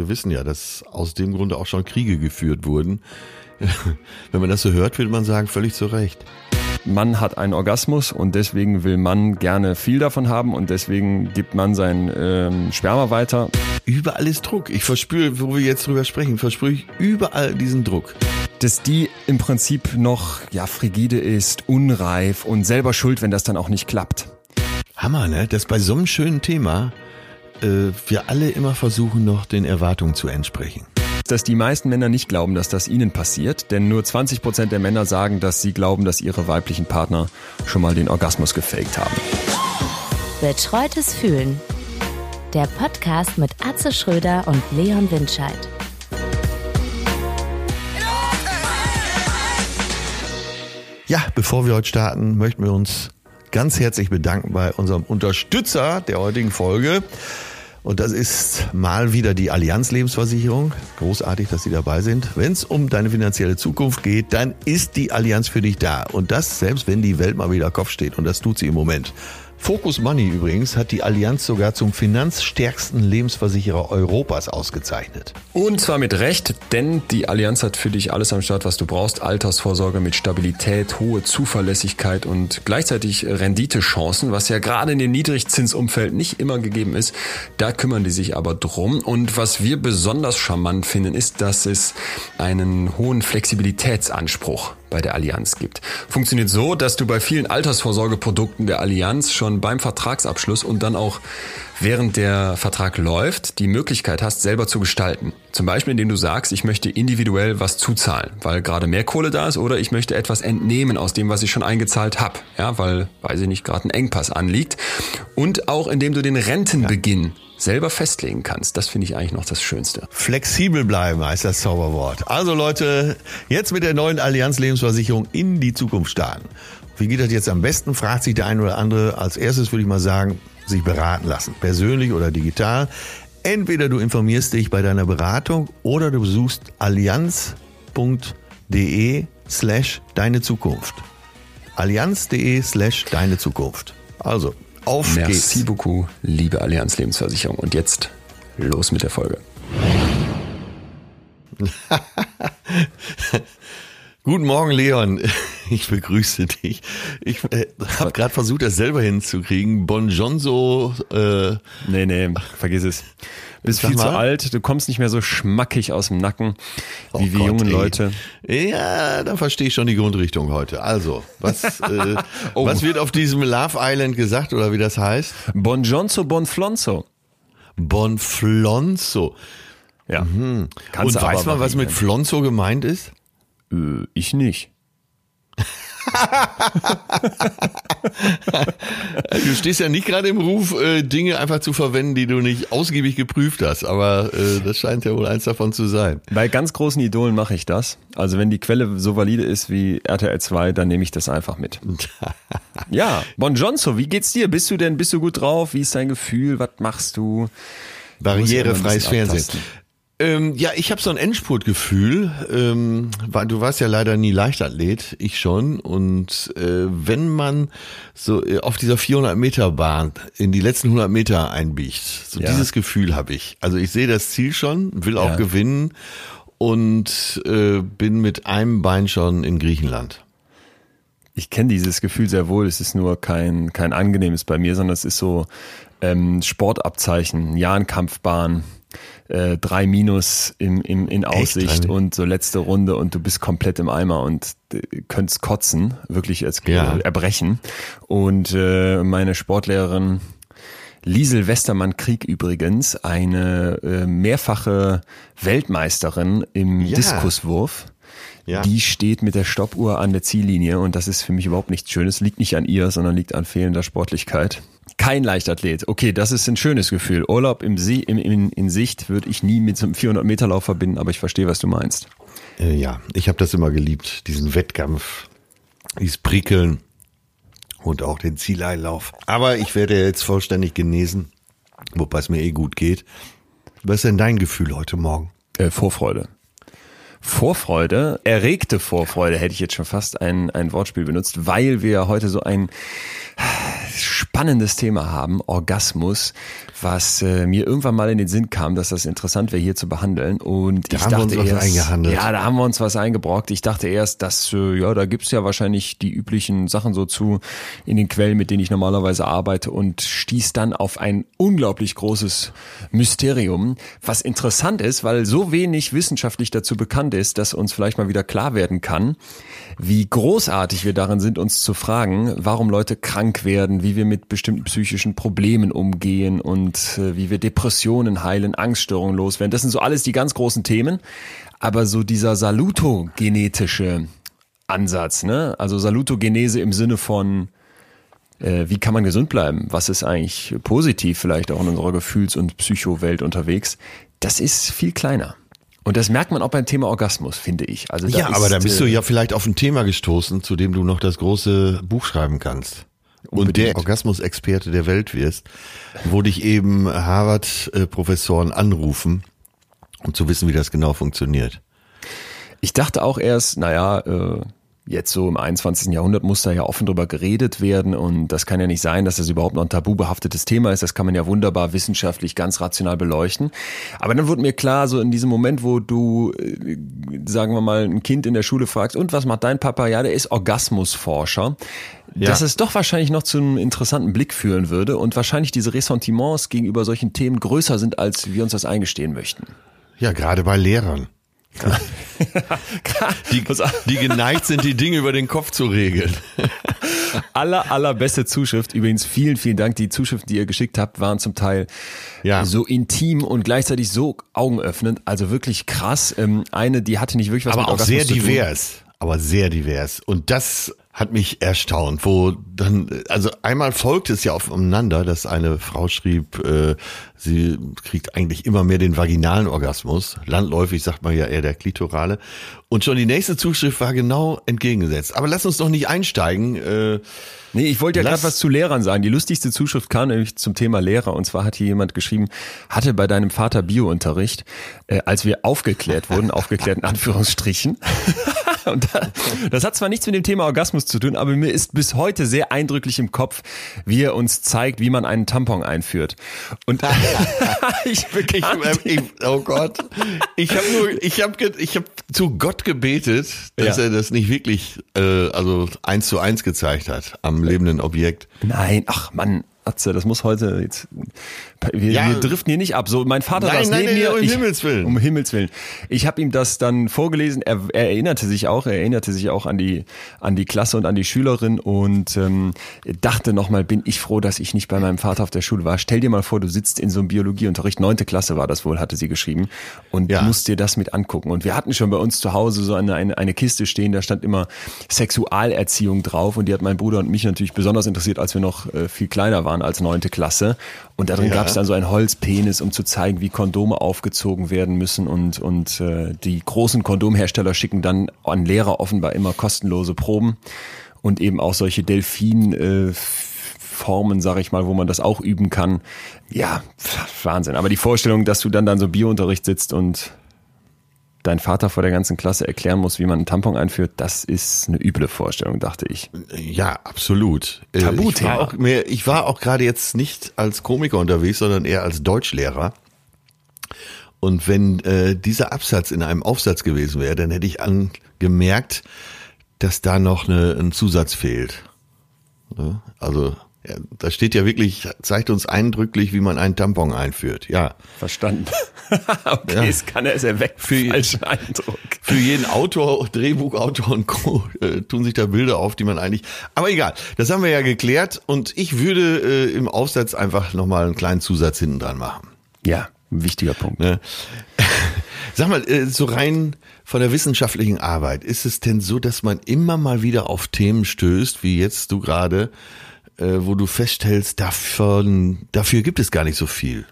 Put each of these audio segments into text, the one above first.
Wir wissen ja, dass aus dem Grunde auch schon Kriege geführt wurden. Wenn man das so hört, würde man sagen, völlig zu Recht. Mann hat einen Orgasmus und deswegen will Mann gerne viel davon haben und deswegen gibt man sein ähm, Sperma weiter. Überall ist Druck. Ich verspüre, wo wir jetzt drüber sprechen, verspüre ich überall diesen Druck. Dass die im Prinzip noch ja frigide ist, unreif und selber schuld, wenn das dann auch nicht klappt. Hammer, ne? Dass bei so einem schönen Thema äh, wir alle immer versuchen, noch den Erwartungen zu entsprechen dass die meisten Männer nicht glauben, dass das ihnen passiert, denn nur 20 Prozent der Männer sagen, dass sie glauben, dass ihre weiblichen Partner schon mal den Orgasmus gefaked haben. Betreutes Fühlen. Der Podcast mit Atze Schröder und Leon Windscheid. Ja, bevor wir heute starten, möchten wir uns ganz herzlich bedanken bei unserem Unterstützer der heutigen Folge. Und das ist mal wieder die Allianz Lebensversicherung. Großartig, dass Sie dabei sind. Wenn es um deine finanzielle Zukunft geht, dann ist die Allianz für dich da. Und das selbst, wenn die Welt mal wieder Kopf steht. Und das tut sie im Moment. Focus Money übrigens hat die Allianz sogar zum finanzstärksten Lebensversicherer Europas ausgezeichnet. Und zwar mit Recht, denn die Allianz hat für dich alles am Start, was du brauchst. Altersvorsorge mit Stabilität, hohe Zuverlässigkeit und gleichzeitig Renditechancen, was ja gerade in dem Niedrigzinsumfeld nicht immer gegeben ist. Da kümmern die sich aber drum. Und was wir besonders charmant finden, ist, dass es einen hohen Flexibilitätsanspruch bei der Allianz gibt. Funktioniert so, dass du bei vielen Altersvorsorgeprodukten der Allianz schon beim Vertragsabschluss und dann auch während der Vertrag läuft, die Möglichkeit hast, selber zu gestalten. Zum Beispiel, indem du sagst, ich möchte individuell was zuzahlen, weil gerade mehr Kohle da ist, oder ich möchte etwas entnehmen aus dem, was ich schon eingezahlt habe, ja, weil, weiß ich nicht, gerade ein Engpass anliegt. Und auch indem du den Rentenbeginn ja selber festlegen kannst. Das finde ich eigentlich noch das Schönste. Flexibel bleiben heißt das Zauberwort. Also Leute, jetzt mit der neuen Allianz Lebensversicherung in die Zukunft starten. Wie geht das jetzt am besten, fragt sich der eine oder andere. Als erstes würde ich mal sagen, sich beraten lassen, persönlich oder digital. Entweder du informierst dich bei deiner Beratung oder du besuchst allianz.de slash deine Zukunft. Allianz.de slash deine Zukunft. Also, auf Merci geht's. Merci beaucoup, liebe Allianz Lebensversicherung. Und jetzt los mit der Folge. Guten Morgen, Leon. Ich begrüße dich. Ich äh, habe gerade versucht, das selber hinzukriegen. Bonjonso. Äh, nee, nee, vergiss es. Bist viel zu alt, du kommst nicht mehr so schmackig aus dem Nacken wie oh wir Gott, jungen ey. Leute. Ja, da verstehe ich schon die Grundrichtung heute. Also, was, äh, oh. was wird auf diesem Love Island gesagt oder wie das heißt? Bonjonzo Bonflonzo. Bonflonzo. Ja. Mhm. Und weiß man, was mit Flonzo gemeint ist? Äh, ich nicht. du stehst ja nicht gerade im Ruf, äh, Dinge einfach zu verwenden, die du nicht ausgiebig geprüft hast, aber äh, das scheint ja wohl eins davon zu sein. Bei ganz großen Idolen mache ich das. Also wenn die Quelle so valide ist wie RTL 2, dann nehme ich das einfach mit. ja, Bon Johnson, wie geht's dir? Bist du denn, bist du gut drauf? Wie ist dein Gefühl? Was machst du? Barrierefreies Fernsehen. Ähm, ja, ich habe so ein Endspurtgefühl. Ähm, du warst ja leider nie Leichtathlet, ich schon. Und äh, wenn man so äh, auf dieser 400 Meter Bahn in die letzten 100 Meter einbiegt, so ja. dieses Gefühl habe ich. Also ich sehe das Ziel schon, will auch ja. gewinnen und äh, bin mit einem Bein schon in Griechenland. Ich kenne dieses Gefühl sehr wohl. Es ist nur kein kein angenehmes bei mir, sondern es ist so ähm, Sportabzeichen, Jahrenkampfbahn äh, drei Minus im, im, in Aussicht und so letzte Runde und du bist komplett im Eimer und äh, könntest kotzen, wirklich als ja. erbrechen. Und äh, meine Sportlehrerin Liesel Westermann Krieg übrigens, eine äh, mehrfache Weltmeisterin im ja. Diskuswurf. Ja. Die steht mit der Stoppuhr an der Ziellinie und das ist für mich überhaupt nichts Schönes. Liegt nicht an ihr, sondern liegt an fehlender Sportlichkeit. Kein Leichtathlet. Okay, das ist ein schönes Gefühl. Urlaub im See, im, in, in Sicht würde ich nie mit so einem 400-Meter-Lauf verbinden, aber ich verstehe, was du meinst. Äh, ja, ich habe das immer geliebt, diesen Wettkampf, dieses Prickeln und auch den Zieleinlauf. Aber ich werde jetzt vollständig genesen, wobei es mir eh gut geht. Was ist denn dein Gefühl heute Morgen? Äh, Vorfreude. Vorfreude, erregte Vorfreude, hätte ich jetzt schon fast ein, ein Wortspiel benutzt, weil wir heute so ein spannendes Thema haben, Orgasmus, was äh, mir irgendwann mal in den Sinn kam, dass das interessant wäre hier zu behandeln. Und Da ich dachte erst, ja, da haben wir uns was eingebrockt. Ich dachte erst, dass äh, ja, da gibt's ja wahrscheinlich die üblichen Sachen so zu in den Quellen, mit denen ich normalerweise arbeite und stieß dann auf ein unglaublich großes Mysterium, was interessant ist, weil so wenig wissenschaftlich dazu bekannt ist, dass uns vielleicht mal wieder klar werden kann, wie großartig wir darin sind, uns zu fragen, warum Leute krank werden, wie wir mit bestimmten psychischen Problemen umgehen und äh, wie wir Depressionen heilen, Angststörungen loswerden. Das sind so alles die ganz großen Themen. Aber so dieser salutogenetische Ansatz, ne? Also Salutogenese im Sinne von äh, wie kann man gesund bleiben? Was ist eigentlich positiv vielleicht auch in unserer Gefühls- und Psychowelt unterwegs? Das ist viel kleiner. Und das merkt man auch beim Thema Orgasmus, finde ich. Also Ja, ist, aber da bist du äh, ja vielleicht auf ein Thema gestoßen, zu dem du noch das große Buch schreiben kannst. Und der Orgasmusexperte der Welt wirst, wo dich eben Harvard-Professoren anrufen, um zu wissen, wie das genau funktioniert. Ich dachte auch erst, naja, äh, jetzt so im 21. Jahrhundert muss da ja offen drüber geredet werden und das kann ja nicht sein, dass das überhaupt noch ein tabubehaftetes Thema ist. Das kann man ja wunderbar wissenschaftlich ganz rational beleuchten. Aber dann wurde mir klar, so in diesem Moment, wo du, äh, sagen wir mal, ein Kind in der Schule fragst, und was macht dein Papa? Ja, der ist Orgasmusforscher. Dass es doch wahrscheinlich noch zu einem interessanten Blick führen würde und wahrscheinlich diese Ressentiments gegenüber solchen Themen größer sind, als wir uns das eingestehen möchten. Ja, gerade bei Lehrern. Die, die geneigt sind, die Dinge über den Kopf zu regeln. aller, allerbeste Zuschrift. Übrigens vielen, vielen Dank. Die Zuschriften, die ihr geschickt habt, waren zum Teil Ja. so intim und gleichzeitig so augenöffnend. Also wirklich krass. Ähm, eine, die hatte nicht wirklich was aber mit auch Orgasmus sehr divers. Aber sehr divers. Und das hat mich erstaunt, wo dann, also einmal folgt es ja aufeinander, dass eine Frau schrieb, äh, sie kriegt eigentlich immer mehr den vaginalen Orgasmus. Landläufig sagt man ja eher der klitorale. Und schon die nächste Zuschrift war genau entgegengesetzt. Aber lass uns doch nicht einsteigen. Äh, Nee, ich wollte ja gerade was zu Lehrern sagen. Die lustigste Zuschrift kam nämlich zum Thema Lehrer. Und zwar hat hier jemand geschrieben, hatte bei deinem Vater Biounterricht, äh, als wir aufgeklärt wurden, aufgeklärt in Anführungsstrichen. Und da, das hat zwar nichts mit dem Thema Orgasmus zu tun, aber mir ist bis heute sehr eindrücklich im Kopf, wie er uns zeigt, wie man einen Tampon einführt. Und ich Ich, bekam äh, ich, oh Gott. Ich habe nur, ich habe, ich habe zu Gott gebetet, dass Ja. er das nicht wirklich, äh, also eins zu eins gezeigt hat am lebenden Objekt. Nein, ach Mann, Atze, das muss heute jetzt. Wir, Ja. wir driften hier nicht ab. So, mein Vater Nein, saß nein, neben nein, mir. um ich, Himmels Willen. Um Himmels Willen. Ich habe ihm das dann vorgelesen. Er, er erinnerte sich auch, er erinnerte sich auch an die an die Klasse und an die Schülerin und ähm, dachte nochmal, bin ich froh, dass ich nicht bei meinem Vater auf der Schule war. Stell dir mal vor, du sitzt in so einem Biologieunterricht, neunte Klasse war das wohl, hatte sie geschrieben, und Ja. musst dir das mit angucken. Und wir hatten schon bei uns zu Hause so eine, eine, eine Kiste stehen, da stand immer Sexualerziehung drauf und die hat mein Bruder und mich natürlich besonders interessiert, als wir noch äh, viel kleiner waren als neunte Klasse. Und darin Ja. gab es dann so ein Holzpenis, um zu zeigen, wie Kondome aufgezogen werden müssen und, und äh, die großen Kondomhersteller schicken dann an Lehrer offenbar immer kostenlose Proben und eben auch solche Delfin äh, Formen, sag ich mal, wo man das auch üben kann. Ja, Wahnsinn. Aber die Vorstellung, dass du dann dann so Biounterricht sitzt und dein Vater vor der ganzen Klasse erklären muss, wie man einen Tampon einführt, das ist eine üble Vorstellung, dachte ich. Ja, absolut. Äh, Tabuthema. Ich war auch, mehr, ich war auch gerade jetzt nicht als Komiker unterwegs, sondern eher als Deutschlehrer. Und wenn äh, dieser Absatz in einem Aufsatz gewesen wäre, dann hätte ich angemerkt, dass da noch eine, ein Zusatz fehlt. Ne? Also ja, da steht ja wirklich, zeigt uns eindrücklich, wie man einen Tampon einführt. Ja. Verstanden. okay, Ja. es kann er es erweckt. Für- Falschen Eindruck. Für jeden Autor, Drehbuchautor und Co. Äh, tun sich da Bilder auf, die man eigentlich. Aber egal, das haben wir ja geklärt und ich würde äh, im Aufsatz einfach nochmal einen kleinen Zusatz hinten dran machen. Ja, wichtiger Punkt. Ne? Sag mal, äh, so rein von der wissenschaftlichen Arbeit, ist es denn so, dass man immer mal wieder auf Themen stößt, wie jetzt du gerade, äh, wo du feststellst, davon, dafür gibt es gar nicht so viel?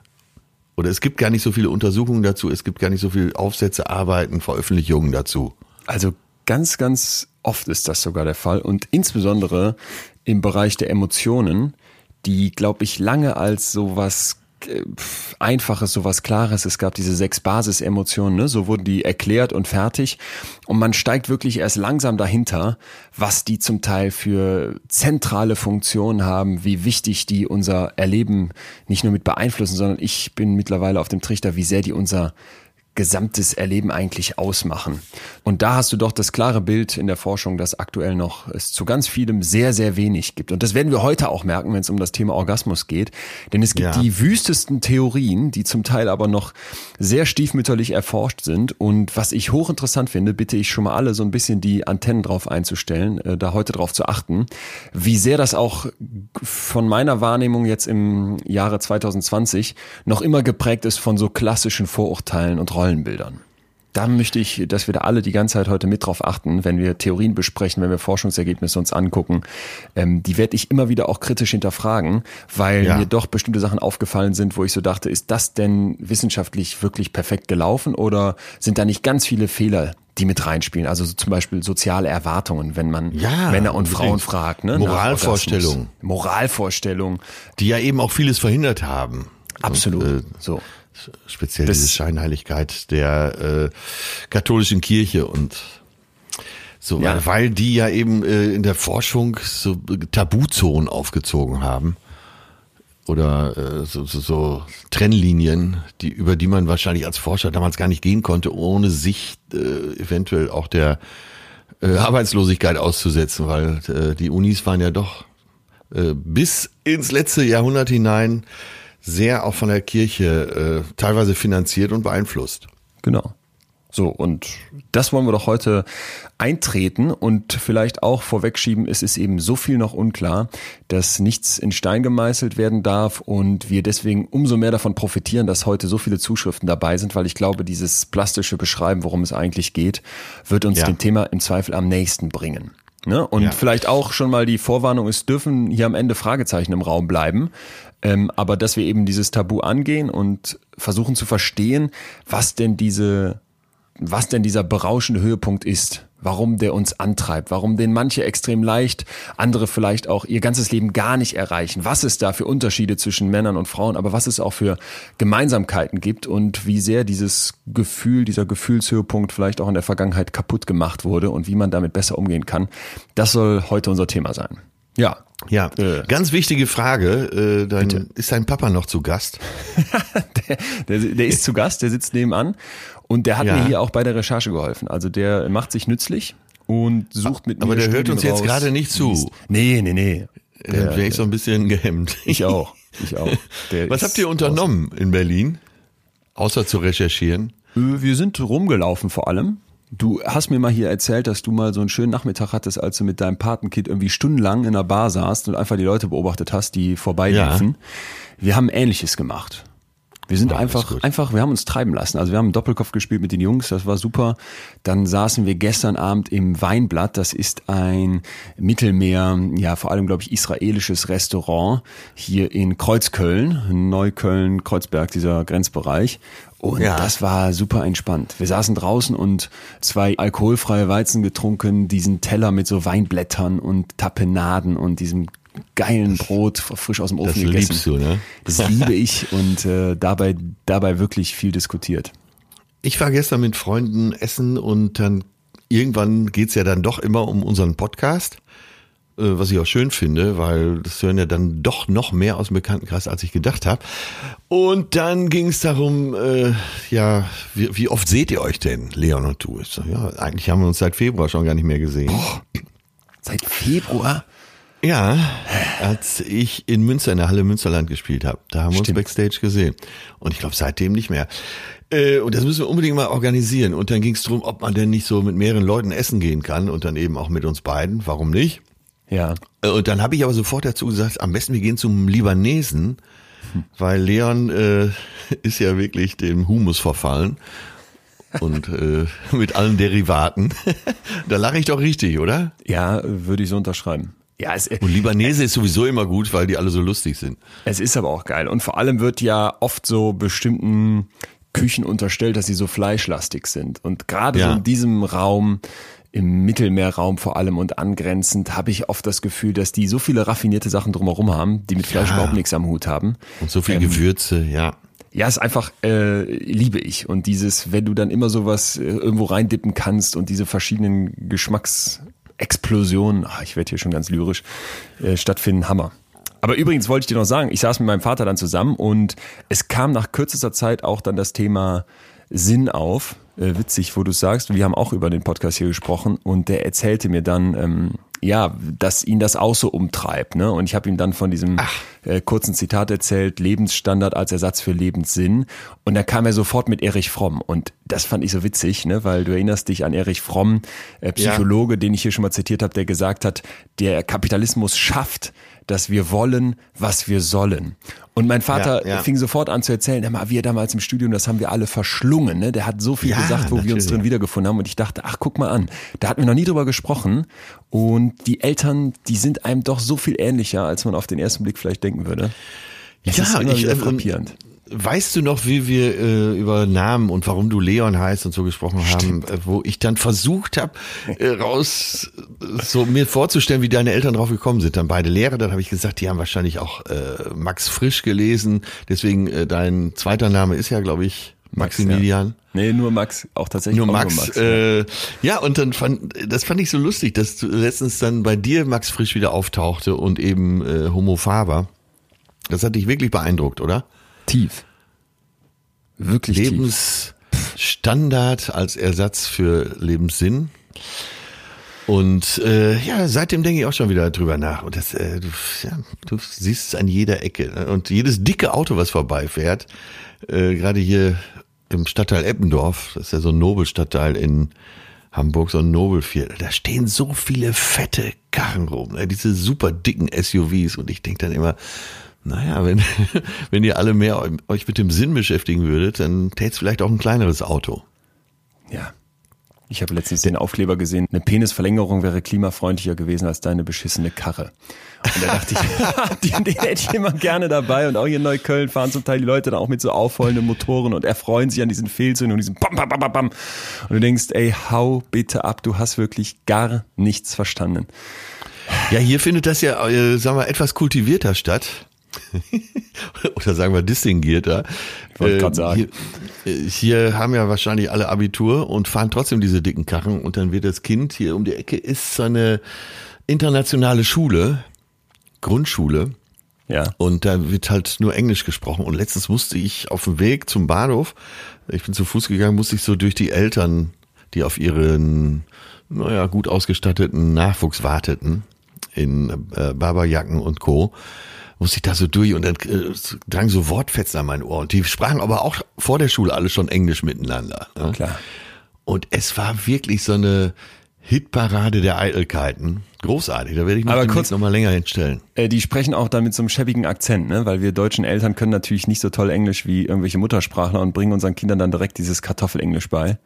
Oder es gibt gar nicht so viele Untersuchungen dazu, es gibt gar nicht so viele Aufsätze, Arbeiten, Veröffentlichungen dazu. Also ganz, ganz oft ist das sogar der Fall und insbesondere im Bereich der Emotionen, die, glaube ich, lange als so was äh, Einfaches, so was Klares. Es gab diese sechs Basisemotionen, ne? so wurden die erklärt und fertig. Und man steigt wirklich erst langsam dahinter, was die zum Teil für zentrale Funktionen haben, wie wichtig die unser Erleben nicht nur mit beeinflussen, sondern ich bin mittlerweile auf dem Trichter, wie sehr die unser gesamtes Erleben eigentlich ausmachen. Und da hast du doch das klare Bild in der Forschung, dass aktuell noch es zu ganz vielem sehr, sehr wenig gibt. Und das werden wir heute auch merken, wenn es um das Thema Orgasmus geht. Denn es gibt ja. die wüstesten Theorien, die zum Teil aber noch sehr stiefmütterlich erforscht sind. Und was ich hochinteressant finde, bitte ich schon mal alle so ein bisschen die Antennen drauf einzustellen, äh, da heute drauf zu achten, wie sehr das auch von meiner Wahrnehmung jetzt im Jahre 2020 noch immer geprägt ist von so klassischen Vorurteilen und Rollen Rollenbildern. Da möchte ich, dass wir da alle die ganze Zeit heute mit drauf achten, wenn wir Theorien besprechen, wenn wir Forschungsergebnisse uns angucken. Ähm, die werde ich immer wieder auch kritisch hinterfragen, weil ja. mir doch bestimmte Sachen aufgefallen sind, wo ich so dachte, ist das denn wissenschaftlich wirklich perfekt gelaufen oder sind da nicht ganz viele Fehler, die mit reinspielen. Also so zum Beispiel soziale Erwartungen, wenn man ja, Männer und Frauen fragt. Ne, Moralvorstellungen. Moralvorstellungen. Die ja eben auch vieles verhindert haben. Absolut. Und, äh, so speziell das diese Scheinheiligkeit der äh, katholischen Kirche und so, ja. weil die ja eben äh, in der Forschung so Tabuzonen aufgezogen haben oder äh, so, so, so Trennlinien, die über die man wahrscheinlich als Forscher damals gar nicht gehen konnte, ohne sich äh, eventuell auch der äh, Arbeitslosigkeit auszusetzen, weil äh, die Unis waren ja doch äh, bis ins letzte Jahrhundert hinein sehr auch von der Kirche äh, teilweise finanziert und beeinflusst. Genau. So, und das wollen wir doch heute eintreten und vielleicht auch vorwegschieben, es ist eben so viel noch unklar, dass nichts in Stein gemeißelt werden darf und wir deswegen umso mehr davon profitieren, dass heute so viele Zuschriften dabei sind, weil ich glaube, dieses plastische Beschreiben, worum es eigentlich geht, wird uns ja. dem Thema im Zweifel am nächsten bringen. Ne? Und ja. vielleicht auch schon mal die Vorwarnung, es dürfen hier am Ende Fragezeichen im Raum bleiben. Ähm, aber dass wir eben dieses Tabu angehen und versuchen zu verstehen, was denn diese, was denn dieser berauschende Höhepunkt ist, warum der uns antreibt, warum den manche extrem leicht, andere vielleicht auch ihr ganzes Leben gar nicht erreichen, was es da für Unterschiede zwischen Männern und Frauen, aber was es auch für Gemeinsamkeiten gibt und wie sehr dieses Gefühl, dieser Gefühlshöhepunkt vielleicht auch in der Vergangenheit kaputt gemacht wurde und wie man damit besser umgehen kann. Das soll heute unser Thema sein. Ja. Ja, äh. ganz wichtige Frage. Äh, dein, ist dein Papa noch zu Gast? der, der, der, ist zu Gast, der sitzt nebenan und der hat ja. mir hier auch bei der Recherche geholfen. Also der macht sich nützlich und sucht mit Aber mir. Aber der hört uns raus, jetzt gerade nicht zu. Nee, nee, nee. Der, Dann wäre ich so ein bisschen gehemmt. Ich auch. Ich auch. Der Was habt ihr unternommen in Berlin? Außer zu recherchieren? Äh, wir sind rumgelaufen vor allem. Du hast mir mal hier erzählt, dass du mal so einen schönen Nachmittag hattest, als du mit deinem Patenkind irgendwie stundenlang in einer Bar saßt und einfach die Leute beobachtet hast, die vorbeiliefen. Ja. Wir haben Ähnliches gemacht. Wir sind ja, einfach, einfach, wir haben uns treiben lassen. Also wir haben Doppelkopf gespielt mit den Jungs, das war super. Dann saßen wir gestern Abend im Weinblatt. Das ist ein Mittelmeer, ja vor allem glaube ich israelisches Restaurant hier in Kreuzköln, Neukölln, Kreuzberg, dieser Grenzbereich. Und ja. das war super entspannt. Wir saßen draußen und zwei alkoholfreie Weizen getrunken, diesen Teller mit so Weinblättern und Tapenaden und diesem geilen Brot frisch aus dem Ofen das gegessen. Liebst du, ne? Das liebe ich und äh, dabei, dabei wirklich viel diskutiert. Ich war gestern mit Freunden essen und dann irgendwann geht's ja dann doch immer um unseren Podcast. Äh, was ich auch schön finde, weil das hören ja dann doch noch mehr aus dem Bekanntenkreis, als ich gedacht habe. Und dann ging es darum, äh, ja, wie, wie, oft seht ihr euch denn, Leon und du? Ich so, ja, eigentlich haben wir uns seit Februar schon gar nicht mehr gesehen. Boah, seit Februar? Ja, als ich in Münster, in der Halle Münsterland gespielt habe. Da haben wir uns Backstage gesehen. Und ich glaube seitdem nicht mehr. Äh, und das müssen wir unbedingt mal organisieren. Und dann ging es darum, ob man denn nicht so mit mehreren Leuten essen gehen kann und dann eben auch mit uns beiden. Warum nicht? Ja. Äh, und dann habe ich aber sofort dazu gesagt, am besten wir gehen zum Libanesen, hm. weil Leon äh, ist ja wirklich dem Humus verfallen und äh, mit allen Derivaten. da lache ich doch richtig, oder? Ja, würde ich so unterschreiben. Ja, es, und Libanese ist sowieso immer gut, weil die alle so lustig sind. Es ist aber auch geil. Und vor allem wird ja oft so bestimmten Küchen unterstellt, dass sie so fleischlastig sind. Und gerade ja. so in diesem Raum im Mittelmeerraum vor allem und angrenzend habe ich oft das Gefühl, dass die so viele raffinierte Sachen drumherum haben, die mit Fleisch Ja. überhaupt nichts am Hut haben. Und so viel Ähm, Gewürze, ja. Ja, ist einfach, äh, liebe ich. Und dieses, wenn du dann immer sowas äh, irgendwo reindippen kannst und diese verschiedenen Geschmacksexplosionen, ach, ich werde hier schon ganz lyrisch, äh, stattfinden, Hammer. Aber übrigens wollte ich dir noch sagen, ich saß mit meinem Vater dann zusammen und es kam nach kürzester Zeit auch dann das Thema Sinn auf. Äh, witzig, wo du sagst, wir haben auch über den Podcast hier gesprochen und der erzählte mir dann, ähm, ja, dass ihn das auch so umtreibt. Ne? Und ich habe ihm dann von diesem äh, kurzen Zitat erzählt, Lebensstandard als Ersatz für Lebenssinn. Und da kam er sofort mit Erich Fromm. Und das fand ich so witzig, ne? weil du erinnerst dich an Erich Fromm, äh, Psychologe, den ich hier schon mal zitiert habe, der gesagt hat, der Kapitalismus schafft, dass wir wollen, was wir sollen. Und mein Vater Ja, ja. fing sofort an zu erzählen, hör mal, wir damals im Studium, das haben wir alle verschlungen. Ne? Der hat so viel Ja, gesagt, wo wir uns natürlich. drin wiedergefunden haben. Und ich dachte, ach, guck mal an, da hatten wir noch nie drüber gesprochen. Und die Eltern, die sind einem doch so viel ähnlicher, als man auf den ersten Blick vielleicht denken würde. Es ist immer wieder ähm, frappierend. Weißt du noch, wie wir äh, über Namen und warum du Leon heißt und so gesprochen haben, äh, wo ich dann versucht habe, äh, raus so mir vorzustellen, wie deine Eltern drauf gekommen sind. Dann beide Lehrer, dann habe ich gesagt, die haben wahrscheinlich auch äh, Max Frisch gelesen. Deswegen äh, dein zweiter Name ist ja, glaube ich, Maximilian. Ja. Nee, nur Max, auch tatsächlich Nur auch Max, nur Max. äh, ja, und dann fand, das fand ich so lustig, dass du letztens dann bei dir Max Frisch wieder auftauchte und eben äh, Homo Faber. Das hat dich wirklich beeindruckt, oder? Tief. Wirklich. Lebensstandard als Ersatz für Lebenssinn. Und äh, ja, seitdem denke ich auch schon wieder drüber nach. Und das, äh, du, ja, du siehst es an jeder Ecke. ne? Und jedes dicke Auto, was vorbeifährt, äh, gerade hier im Stadtteil Eppendorf, das ist ja so ein Nobelstadtteil in Hamburg, so ein Nobelviertel, da stehen so viele fette Karren rum, ne? diese super dicken SUVs. Und ich denke dann immer, naja, wenn, wenn ihr alle mehr euch mit dem Sinn beschäftigen würdet, dann tät's vielleicht auch ein kleineres Auto. Ja. Ich habe letztens den Aufkleber gesehen, eine Penisverlängerung wäre klimafreundlicher gewesen als deine beschissene Karre. Und da dachte ich, den, den hätte ich immer gerne dabei. Und auch hier in Neukölln fahren zum Teil die Leute dann auch mit so aufrollenden Motoren und erfreuen sich an diesen Fehlzügen und diesem Bam, Bam, Bam, Bam, Bam. Und du denkst, ey, hau bitte ab, du hast wirklich gar nichts verstanden. Ja, hier findet das ja, äh, sagen wir, etwas kultivierter statt. Oder sagen wir distinguierter. Ich wollte grad sagen. Hier, äh, hier haben ja wahrscheinlich alle Abitur und fahren trotzdem diese dicken Karren und dann wird das Kind hier um die Ecke ist so eine internationale Schule, Grundschule. Ja. Und da wird halt nur Englisch gesprochen. Und letztens musste ich auf dem Weg zum Bahnhof, ich bin zu Fuß gegangen, musste ich so durch die Eltern, die auf ihren, naja, gut ausgestatteten Nachwuchs warteten, in äh, Barberjacken und Co., musste ich da so durch und dann äh, drang so Wortfetzen an mein Ohr. Und die sprachen aber auch vor der Schule alle schon Englisch miteinander. Ne? Klar. Und es war wirklich so eine Hitparade der Eitelkeiten. Großartig, da werde ich mich Aber kurz- noch mal länger hinstellen. Äh, die sprechen auch da mit so einem schäbigen Akzent, ne? weil wir deutschen Eltern können natürlich nicht so toll Englisch wie irgendwelche Muttersprachler und bringen unseren Kindern dann direkt dieses Kartoffelenglisch bei.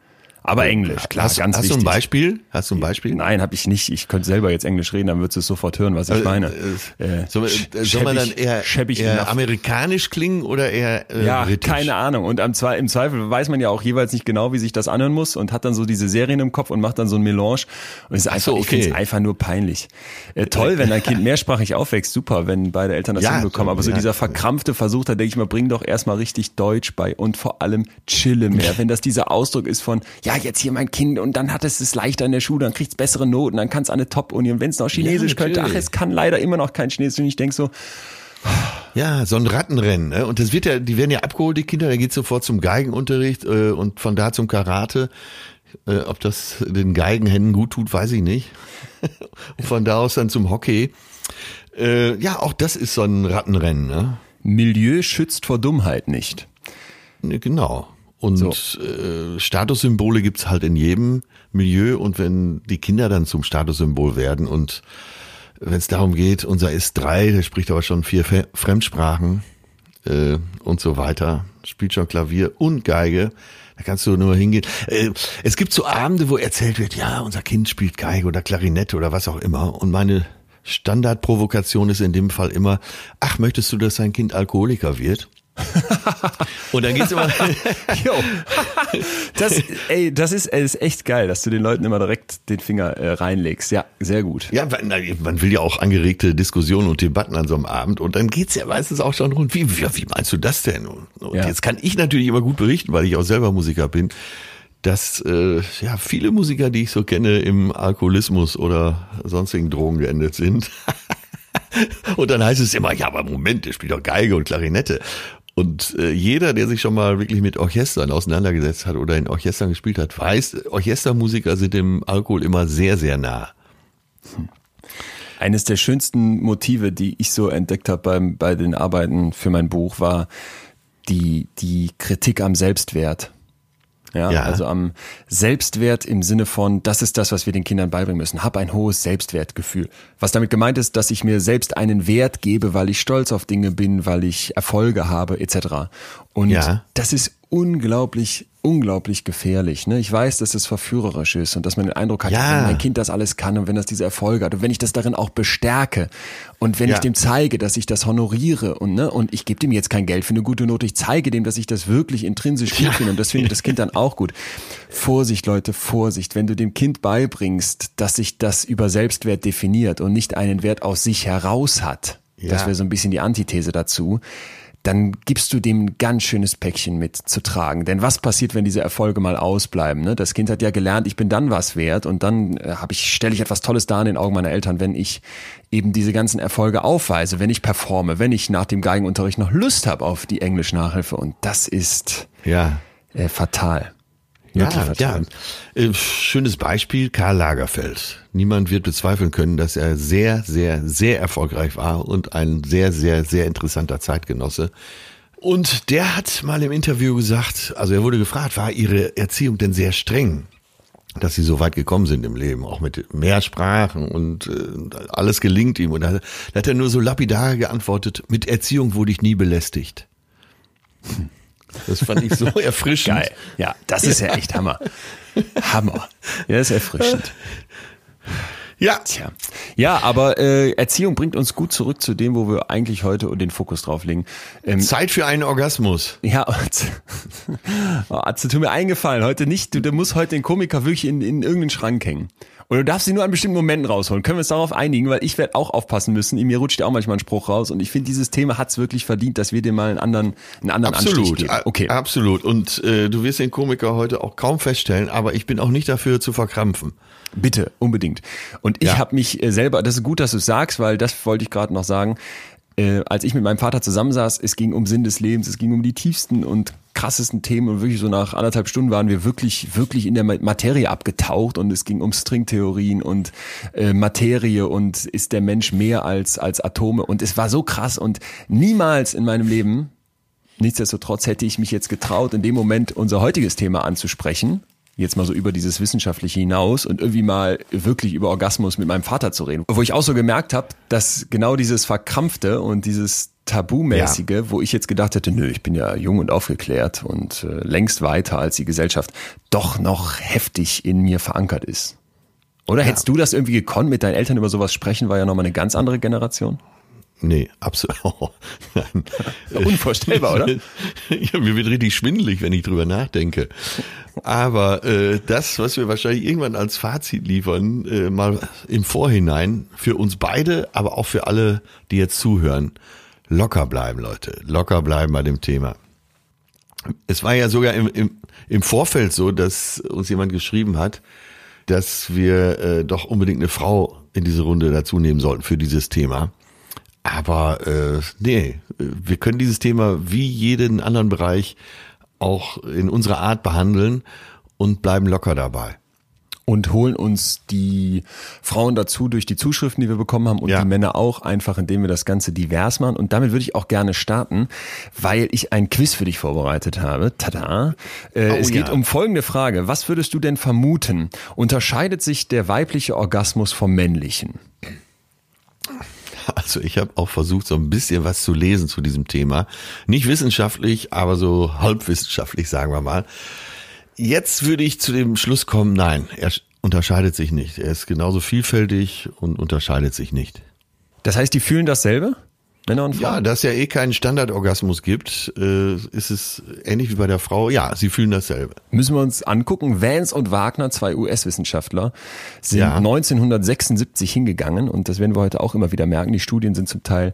Aber Englisch, klar, hast, ganz hast wichtig. du ein Beispiel? Hast du ein Beispiel? Nein, habe ich nicht. Ich könnte selber jetzt Englisch reden, dann würdest du es sofort hören, was ich meine. Äh, Äh, soll, sch- äh, soll man dann eher, eher amerikanisch klingen oder eher äh, ja, britisch? keine Ahnung. Und am im Zweifel weiß man ja auch jeweils nicht genau, wie sich das anhören muss und hat dann so diese Serien im Kopf und macht dann so ein Melange. Und es ist einfach, so, ich finde okay. einfach nur peinlich. Äh, toll, wenn dein Kind mehrsprachig aufwächst, super, wenn beide Eltern das Ja, hinbekommen. Aber so ja. dieser verkrampfte Versuch, da denke ich mal, bring doch erstmal richtig Deutsch bei und vor allem chille mehr. Wenn das dieser Ausdruck ist von, ja, jetzt hier mein Kind und dann hat es es leichter in der Schule, dann kriegt es bessere Noten, dann kann es an eine Top-Uni und wenn es noch Chinesisch könnte, ach, es kann leider immer noch kein Chinesisch. Und ich denke so, Ja, so ein Rattenrennen. Ne? Und das wird ja, die werden ja abgeholt, die Kinder, dann geht sofort zum Geigenunterricht äh, und von da zum Karate. Äh, ob das den Geigenhänden gut tut, weiß ich nicht. und von da aus dann zum Hockey. Äh, ja, auch das ist so ein Rattenrennen. Ne? Milieu schützt vor Dummheit nicht. Ne, Genau. Und So. äh, Statussymbole gibt's halt in jedem Milieu und wenn die Kinder dann zum Statussymbol werden und wenn es darum geht, unser ist drei, der spricht aber schon vier Fe- Fremdsprachen äh, und so weiter, spielt schon Klavier und Geige, da kannst du nur hingehen. Äh, es gibt so Abende, wo erzählt wird, ja, unser Kind spielt Geige oder Klarinette oder was auch immer und meine Standardprovokation ist in dem Fall immer, ach, möchtest du, dass dein Kind Alkoholiker wird? Und dann geht's immer. Jo. Das, ey, das ist, ey, ist echt geil, dass du den Leuten immer direkt den Finger äh, reinlegst. Ja, sehr gut. Ja, man will ja auch angeregte Diskussionen und Debatten an so einem Abend und dann geht's ja meistens auch schon rund. Wie, wie, wie meinst du das denn? Und, und Ja. jetzt kann ich natürlich immer gut berichten, weil ich auch selber Musiker bin, dass äh, ja viele Musiker, die ich so kenne, im Alkoholismus oder sonstigen Drogen geendet sind. und dann heißt es immer, ja, aber Moment, der spielt doch Geige und Klarinette. Und äh, jeder, der sich schon mal wirklich mit Orchestern auseinandergesetzt hat oder in Orchestern gespielt hat, weiß, Orchestermusiker sind dem Alkohol immer sehr, sehr nah. Eines der schönsten Motive, die ich so entdeckt habe beim, bei den Arbeiten für mein Buch, war die, die Kritik am Selbstwert. Ja, Ja. also am Selbstwert im Sinne von, das ist das, was wir den Kindern beibringen müssen. Hab ein hohes Selbstwertgefühl. Was damit gemeint ist, dass ich mir selbst einen Wert gebe, weil ich stolz auf Dinge bin, weil ich Erfolge habe, etc. Und Ja. das ist unglaublich, unglaublich gefährlich. Ne? Ich weiß, dass es verführerisch ist und dass man den Eindruck hat, Ja. wenn mein Kind das alles kann und wenn das diese Erfolge hat und wenn ich das darin auch bestärke und wenn Ja. ich dem zeige, dass ich das honoriere und ne, und ich gebe dem jetzt kein Geld für eine gute Note, ich zeige dem, dass ich das wirklich intrinsisch gut finde und das findet das Kind dann auch gut. Vorsicht, Leute, Vorsicht, wenn du dem Kind beibringst, dass sich das über Selbstwert definiert und nicht einen Wert aus sich heraus hat. Das Ja. wäre so ein bisschen die Antithese dazu dann gibst du dem ein ganz schönes Päckchen mit zu tragen. Denn was passiert, wenn diese Erfolge mal ausbleiben? Ne? Das Kind hat ja gelernt, ich bin dann was wert und dann äh, habe ich stelle ich etwas Tolles dar in den Augen meiner Eltern, wenn ich eben diese ganzen Erfolge aufweise, wenn ich performe, wenn ich nach dem Geigenunterricht noch Lust habe auf die Englisch-Nachhilfe und das ist Ja. äh, fatal. Ja, ja. Äh, Schönes Beispiel, Karl Lagerfeld. Niemand wird bezweifeln können, dass er sehr, sehr, sehr erfolgreich war und ein sehr, sehr, sehr interessanter Zeitgenosse. Und der hat mal im Interview gesagt, also er wurde gefragt, war ihre Erziehung denn sehr streng? Dass sie so weit gekommen sind im Leben, auch mit mehr Sprachen und äh, alles gelingt ihm. Und da, da hat er nur so lapidar geantwortet, mit Erziehung wurde ich nie belästigt. Das fand ich so erfrischend. Geil. Ja, das ist ja echt Hammer. Hammer. Ja, ist erfrischend. Ja, Tja. Ja, aber äh, Erziehung bringt uns gut zurück zu dem, wo wir eigentlich heute den Fokus drauf legen. Ähm, Zeit für einen Orgasmus. ja, oh, Atze, tut mir eingefallen, heute nicht, du, du musst heute den Komiker wirklich in, in irgendeinen Schrank hängen. Oder du darfst ihn nur an bestimmten Momenten rausholen. Können wir uns darauf einigen, weil ich werde auch aufpassen müssen. In mir rutscht ja auch manchmal ein Spruch raus und ich finde, dieses Thema hat es wirklich verdient, dass wir dir mal einen anderen, einen anderen Anstrich Absolut, geben. a- Okay. absolut. Und äh, du wirst den Komiker heute auch kaum feststellen, aber ich bin auch nicht dafür zu verkrampfen. Bitte, unbedingt. Und ich Ja. habe mich äh, selber, das ist gut, dass du es sagst, weil das wollte ich gerade noch sagen. Äh, als ich mit meinem Vater zusammensaß, es ging um Sinn des Lebens, es ging um die tiefsten und krassesten Themen und wirklich so nach anderthalb Stunden waren wir wirklich, wirklich in der Ma- Materie abgetaucht und es ging um Stringtheorien und äh, Materie und ist der Mensch mehr als, als Atome und es war so krass und niemals in meinem Leben Nichtsdestotrotz hätte ich mich jetzt getraut, in dem Moment unser heutiges Thema anzusprechen. Jetzt mal so über dieses Wissenschaftliche hinaus und irgendwie mal wirklich über Orgasmus mit meinem Vater zu reden. Wo ich auch so gemerkt habe, dass genau dieses Verkrampfte und dieses Tabumäßige, wo ich jetzt gedacht hätte, nö, ich bin ja jung und aufgeklärt und äh, längst weiter als die Gesellschaft, doch noch heftig in mir verankert ist. Oder hättest du das irgendwie gekonnt, mit deinen Eltern über sowas sprechen, war ja nochmal eine ganz andere Generation? Nee, absolut. Oh. Unvorstellbar, oder? ja, mir wird richtig schwindelig, wenn ich drüber nachdenke. Aber äh, das, was wir wahrscheinlich irgendwann als Fazit liefern, äh, mal im Vorhinein, für uns beide, aber auch für alle, die jetzt zuhören, locker bleiben, Leute. Locker bleiben bei dem Thema. Es war ja sogar im, im, im Vorfeld so, dass uns jemand geschrieben hat, dass wir äh, doch unbedingt eine Frau in diese Runde dazu nehmen sollten für dieses Thema. Aber äh, nee, wir können dieses Thema wie jeden anderen Bereich auch in unserer Art behandeln und bleiben locker dabei. Und holen uns die Frauen dazu durch die Zuschriften, die wir bekommen haben und Ja. die Männer auch, einfach indem wir das Ganze divers machen. Und damit würde ich auch gerne starten, weil ich ein Quiz für dich vorbereitet habe. Tada! Äh, Oh es geht ja. um folgende Frage. Was würdest du denn vermuten? Unterscheidet sich der weibliche Orgasmus vom männlichen? Also ich habe auch versucht, so ein bisschen was zu lesen zu diesem Thema. Nicht wissenschaftlich, aber so halbwissenschaftlich, sagen wir mal. Jetzt würde ich zu dem Schluss kommen, nein, er sch- unterscheidet sich nicht. Er ist genauso vielfältig und unterscheidet sich nicht. Das heißt, die fühlen dasselbe? Männer und Frauen? Ja, da es ja eh keinen Standardorgasmus gibt, äh, ist es ähnlich wie bei der Frau. Ja, sie fühlen dasselbe. Müssen wir uns angucken. Vance und Wagner, zwei US-Wissenschaftler, sind Ja. 1976 hingegangen und das werden wir heute auch immer wieder merken. Die Studien sind zum Teil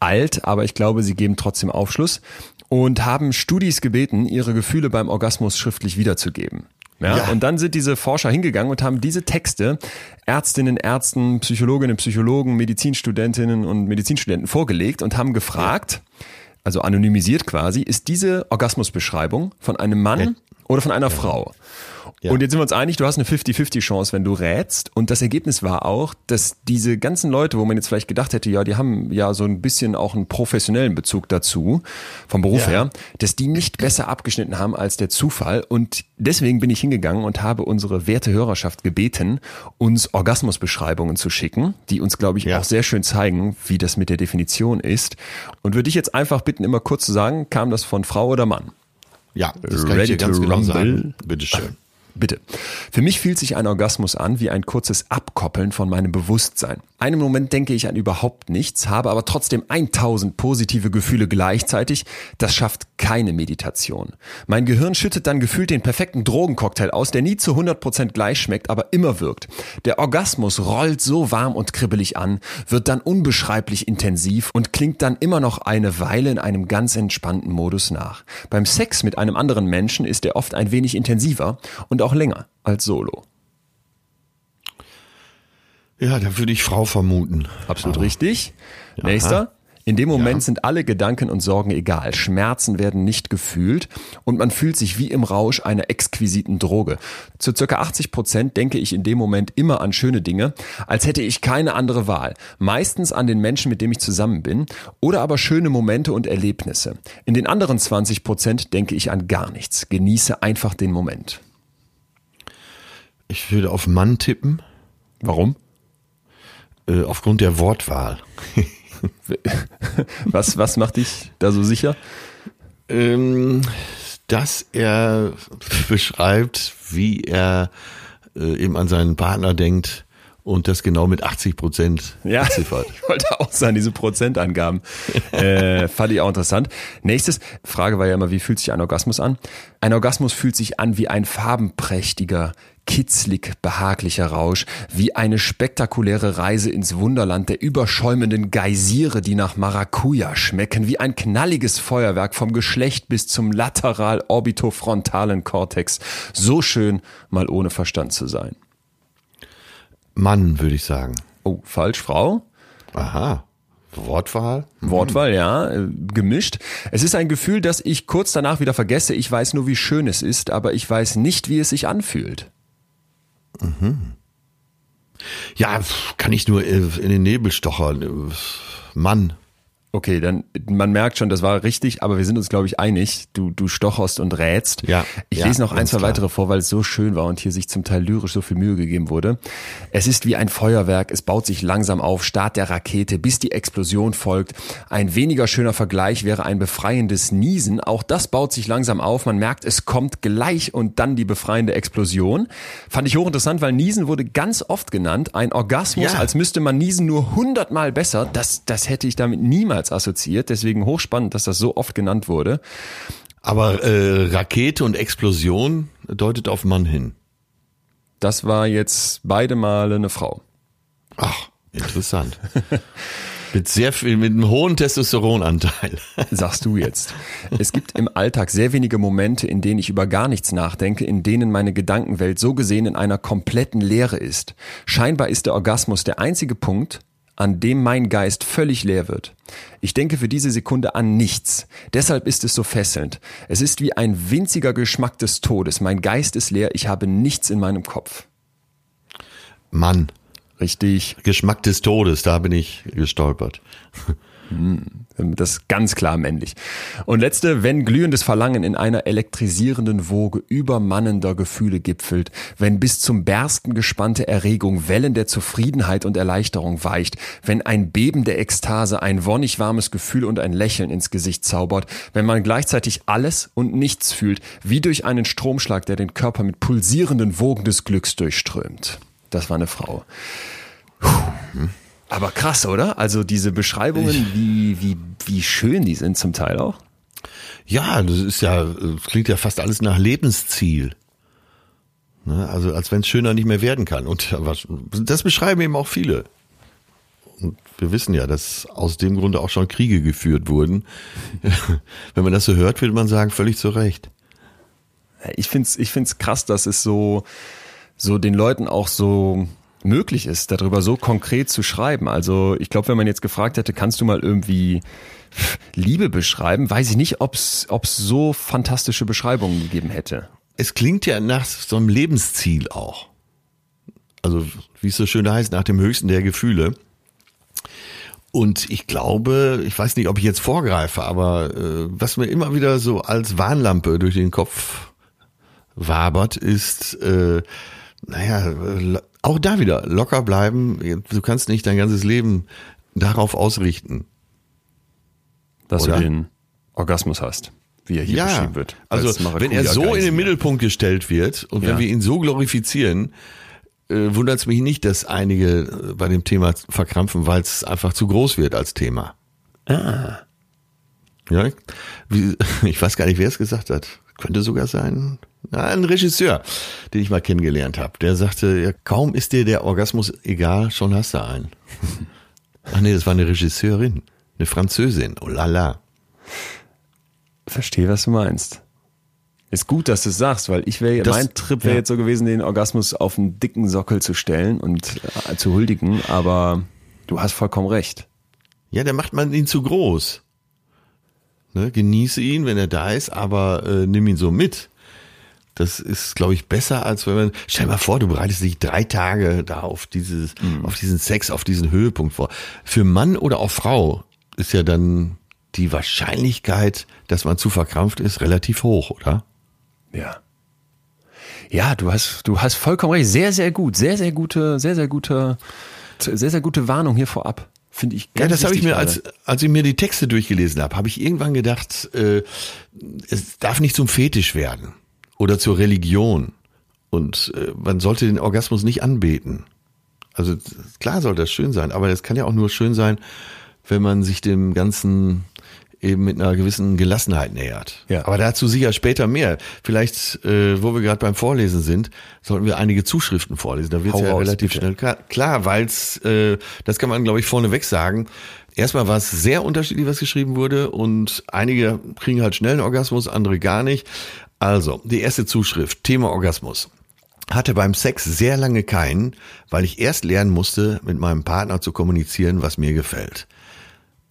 alt, aber ich glaube, sie geben trotzdem Aufschluss und haben Studis gebeten, ihre Gefühle beim Orgasmus schriftlich wiederzugeben. Ja, Ja. Und dann sind diese Forscher hingegangen und haben diese Texte Ärztinnen, Ärzten, Psychologinnen, Psychologen, Medizinstudentinnen und Medizinstudenten vorgelegt und haben gefragt, also anonymisiert quasi, ist diese Orgasmusbeschreibung von einem Mann oder von einer Frau? Ja. Und jetzt sind wir uns einig, du hast eine 50-50 Chance, wenn du rätst. Und das Ergebnis war auch, dass diese ganzen Leute, wo man jetzt vielleicht gedacht hätte, ja, die haben ja so ein bisschen auch einen professionellen Bezug dazu, vom Beruf Ja. her, dass die nicht besser abgeschnitten haben als der Zufall. Und deswegen bin ich hingegangen und habe unsere werte Hörerschaft gebeten, uns Orgasmusbeschreibungen zu schicken, die uns, glaube ich, Ja. auch sehr schön zeigen, wie das mit der Definition ist. Und würde ich jetzt einfach bitten, immer kurz zu sagen, kam das von Frau oder Mann? Ja, das kann Ready ich dir ganz genau rumble? sagen. Bitteschön. Bitte. Für mich fühlt sich ein Orgasmus an wie ein kurzes Abkoppeln von meinem Bewusstsein. Einen Moment denke ich an überhaupt nichts, habe aber trotzdem 1000 positive Gefühle gleichzeitig. Das schafft keine Meditation. Mein Gehirn schüttet dann gefühlt den perfekten Drogencocktail aus, der nie zu 100% gleich schmeckt, aber immer wirkt. Der Orgasmus rollt so warm und kribbelig an, wird dann unbeschreiblich intensiv und klingt dann immer noch eine Weile in einem ganz entspannten Modus nach. Beim Sex mit einem anderen Menschen ist er oft ein wenig intensiver und auch länger als solo. Ja, da würde ich Frau vermuten. Absolut richtig. Nächster. In dem Moment sind alle Gedanken und Sorgen egal. Schmerzen werden nicht gefühlt und man fühlt sich wie im Rausch einer exquisiten Droge. Zu circa 80 Prozent denke ich in dem Moment immer an schöne Dinge, als hätte ich keine andere Wahl. Meistens an den Menschen, mit dem ich zusammen bin oder aber schöne Momente und Erlebnisse. In den anderen 20 Prozent denke ich an gar nichts. Genieße einfach den Moment. Ich würde auf Mann tippen, Warum? äh, aufgrund der Wortwahl. Was, was macht dich da so sicher? ähm, dass er beschreibt, wie er äh, eben an seinen Partner denkt und das genau mit 80 Prozent Ja, beziffert. ich wollte auch sagen, diese Prozentangaben. äh, fand ich auch interessant. Nächstes, Frage war ja immer, wie fühlt sich ein Orgasmus an? Ein Orgasmus fühlt sich an wie ein farbenprächtiger, kitzlig behaglicher Rausch, wie eine spektakuläre Reise ins Wunderland der überschäumenden Geysire, die nach Maracuja schmecken, wie ein knalliges Feuerwerk vom Geschlecht bis zum lateral-orbitofrontalen Kortex. So schön, mal ohne Verstand zu sein. Mann, würde ich sagen. Oh, falsch, Frau? Aha. Wortwahl? Wortwahl, ja, äh, gemischt. Es ist ein Gefühl, das ich kurz danach wieder vergesse. Ich weiß nur, wie schön es ist, aber ich weiß nicht, wie es sich anfühlt. Ja, pf, kann ich nur äh, in den Nebel stochern. Äh, Mann. Okay, dann man merkt schon, das war richtig, aber wir sind uns, glaube ich, einig. Du, du stocherst und rätst. Ja, Ich ja, lese noch ein, zwei klar. weitere vor, weil es so schön war und hier sich zum Teil lyrisch so viel Mühe gegeben wurde. Es ist wie ein Feuerwerk, es baut sich langsam auf, Start der Rakete, bis die Explosion folgt. Ein weniger schöner Vergleich wäre ein befreiendes Niesen. Auch das baut sich langsam auf. Man merkt, es kommt gleich und dann die befreiende Explosion. Fand ich hochinteressant, weil Niesen wurde ganz oft genannt. Ein Orgasmus, Ja. als müsste man niesen nur hundertmal besser. Das, das hätte ich damit niemals assoziiert. Deswegen hochspannend, dass das so oft genannt wurde. Aber äh, Rakete und Explosion deutet auf Mann hin. Das war jetzt beide Male eine Frau. Ach, interessant. mit sehr viel, mit einem hohen Testosteronanteil. Sagst du jetzt. Es gibt im Alltag sehr wenige Momente, in denen ich über gar nichts nachdenke, in denen meine Gedankenwelt so gesehen in einer kompletten Leere ist. Scheinbar ist der Orgasmus der einzige Punkt, an dem mein Geist völlig leer wird. Ich denke für diese Sekunde an nichts. Deshalb ist es so fesselnd. Es ist wie ein winziger Geschmack des Todes. Mein Geist ist leer, ich habe nichts in meinem Kopf. Mann, Richtig. Geschmack des Todes, da bin ich gestolpert. Das ist ganz klar männlich. Und letzte, wenn glühendes Verlangen in einer elektrisierenden Woge übermannender Gefühle gipfelt, wenn bis zum Bersten gespannte Erregung Wellen der Zufriedenheit und Erleichterung weicht, wenn ein Beben der Ekstase ein wonnig warmes Gefühl und ein Lächeln ins Gesicht zaubert, wenn man gleichzeitig alles und nichts fühlt, wie durch einen Stromschlag, der den Körper mit pulsierenden Wogen des Glücks durchströmt. Das war eine Frau. Aber krass, oder? Also diese Beschreibungen, wie, wie, wie schön die sind zum Teil auch. Ja, das ist ja, das klingt ja fast alles nach Lebensziel. Ne? Also als wenn es schöner nicht mehr werden kann. Und was, das beschreiben eben auch viele. Und wir wissen ja, dass aus dem Grunde auch schon Kriege geführt wurden. wenn man das so hört, würde man sagen, völlig zu Recht. Ich find's, ich find's krass, dass es so, so den Leuten auch so möglich ist, darüber so konkret zu schreiben. Also ich glaube, wenn man jetzt gefragt hätte, kannst du mal irgendwie Liebe beschreiben, weiß ich nicht, ob es so fantastische Beschreibungen gegeben hätte. Es klingt ja nach so einem Lebensziel auch. Also wie es so schön heißt, nach dem höchsten der Gefühle. Und ich glaube, ich weiß nicht, ob ich jetzt vorgreife, aber äh, was mir immer wieder so als Warnlampe durch den Kopf wabert, ist, äh, naja, auch da wieder locker bleiben. Du kannst nicht dein ganzes Leben darauf ausrichten. Dass Oder? du den Orgasmus hast, wie er hier ja, beschrieben wird. Also wenn er so in den Mittelpunkt gestellt wird und ja. wenn wir ihn so glorifizieren, äh, wundert es mich nicht, dass einige äh, bei dem Thema verkrampfen, weil es einfach zu groß wird als Thema. Ah. Ja, wie, ich weiß gar nicht, wer es gesagt hat. Könnte sogar sein, ein Regisseur, den ich mal kennengelernt habe. Der sagte, ja, kaum ist dir der Orgasmus egal, schon hast du einen. Ach nee, das war eine Regisseurin, eine Französin. Oh la la. Verstehe, was du meinst. Ist gut, dass du es sagst, weil ich wäre, mein Trip wäre ja. jetzt so gewesen, den Orgasmus auf einen dicken Sockel zu stellen und äh, zu huldigen, aber du hast vollkommen recht. Ja, da macht man ihn zu groß. Ne, genieße ihn, wenn er da ist, aber äh, nimm ihn so mit. Das ist, glaube ich, besser, als wenn man. Stell dir mal vor, du bereitest dich drei Tage da auf dieses, mhm. auf diesen Sex, auf diesen Höhepunkt vor. Für Mann oder auch Frau ist ja dann die Wahrscheinlichkeit, dass man zu verkrampft ist, relativ hoch, oder? Ja. Ja, du hast, du hast vollkommen recht. Sehr, sehr gut. Sehr, sehr gute, sehr, sehr gute, sehr, sehr gute Warnung hier vorab. Finde ich ganz Ja, das habe ich mir, als, als ich mir die Texte durchgelesen habe, habe ich irgendwann gedacht, äh, es darf nicht zum Fetisch werden oder zur Religion. Und äh, man sollte den Orgasmus nicht anbeten. Also klar soll das schön sein, aber es kann ja auch nur schön sein, wenn man sich dem Ganzen eben mit einer gewissen Gelassenheit nähert. Ja. Aber dazu sicher später mehr. Vielleicht, äh, wo wir gerade beim Vorlesen sind, sollten wir einige Zuschriften vorlesen. Da wird es ja raus, relativ bitte. schnell klar, klar weil's, äh, das kann man, glaube ich, vorneweg sagen. Erstmal war es sehr unterschiedlich, was geschrieben wurde und einige kriegen halt schnell einen Orgasmus, andere gar nicht. Also, die erste Zuschrift, Thema Orgasmus hatte beim Sex sehr lange keinen, weil ich erst lernen musste, mit meinem Partner zu kommunizieren, was mir gefällt.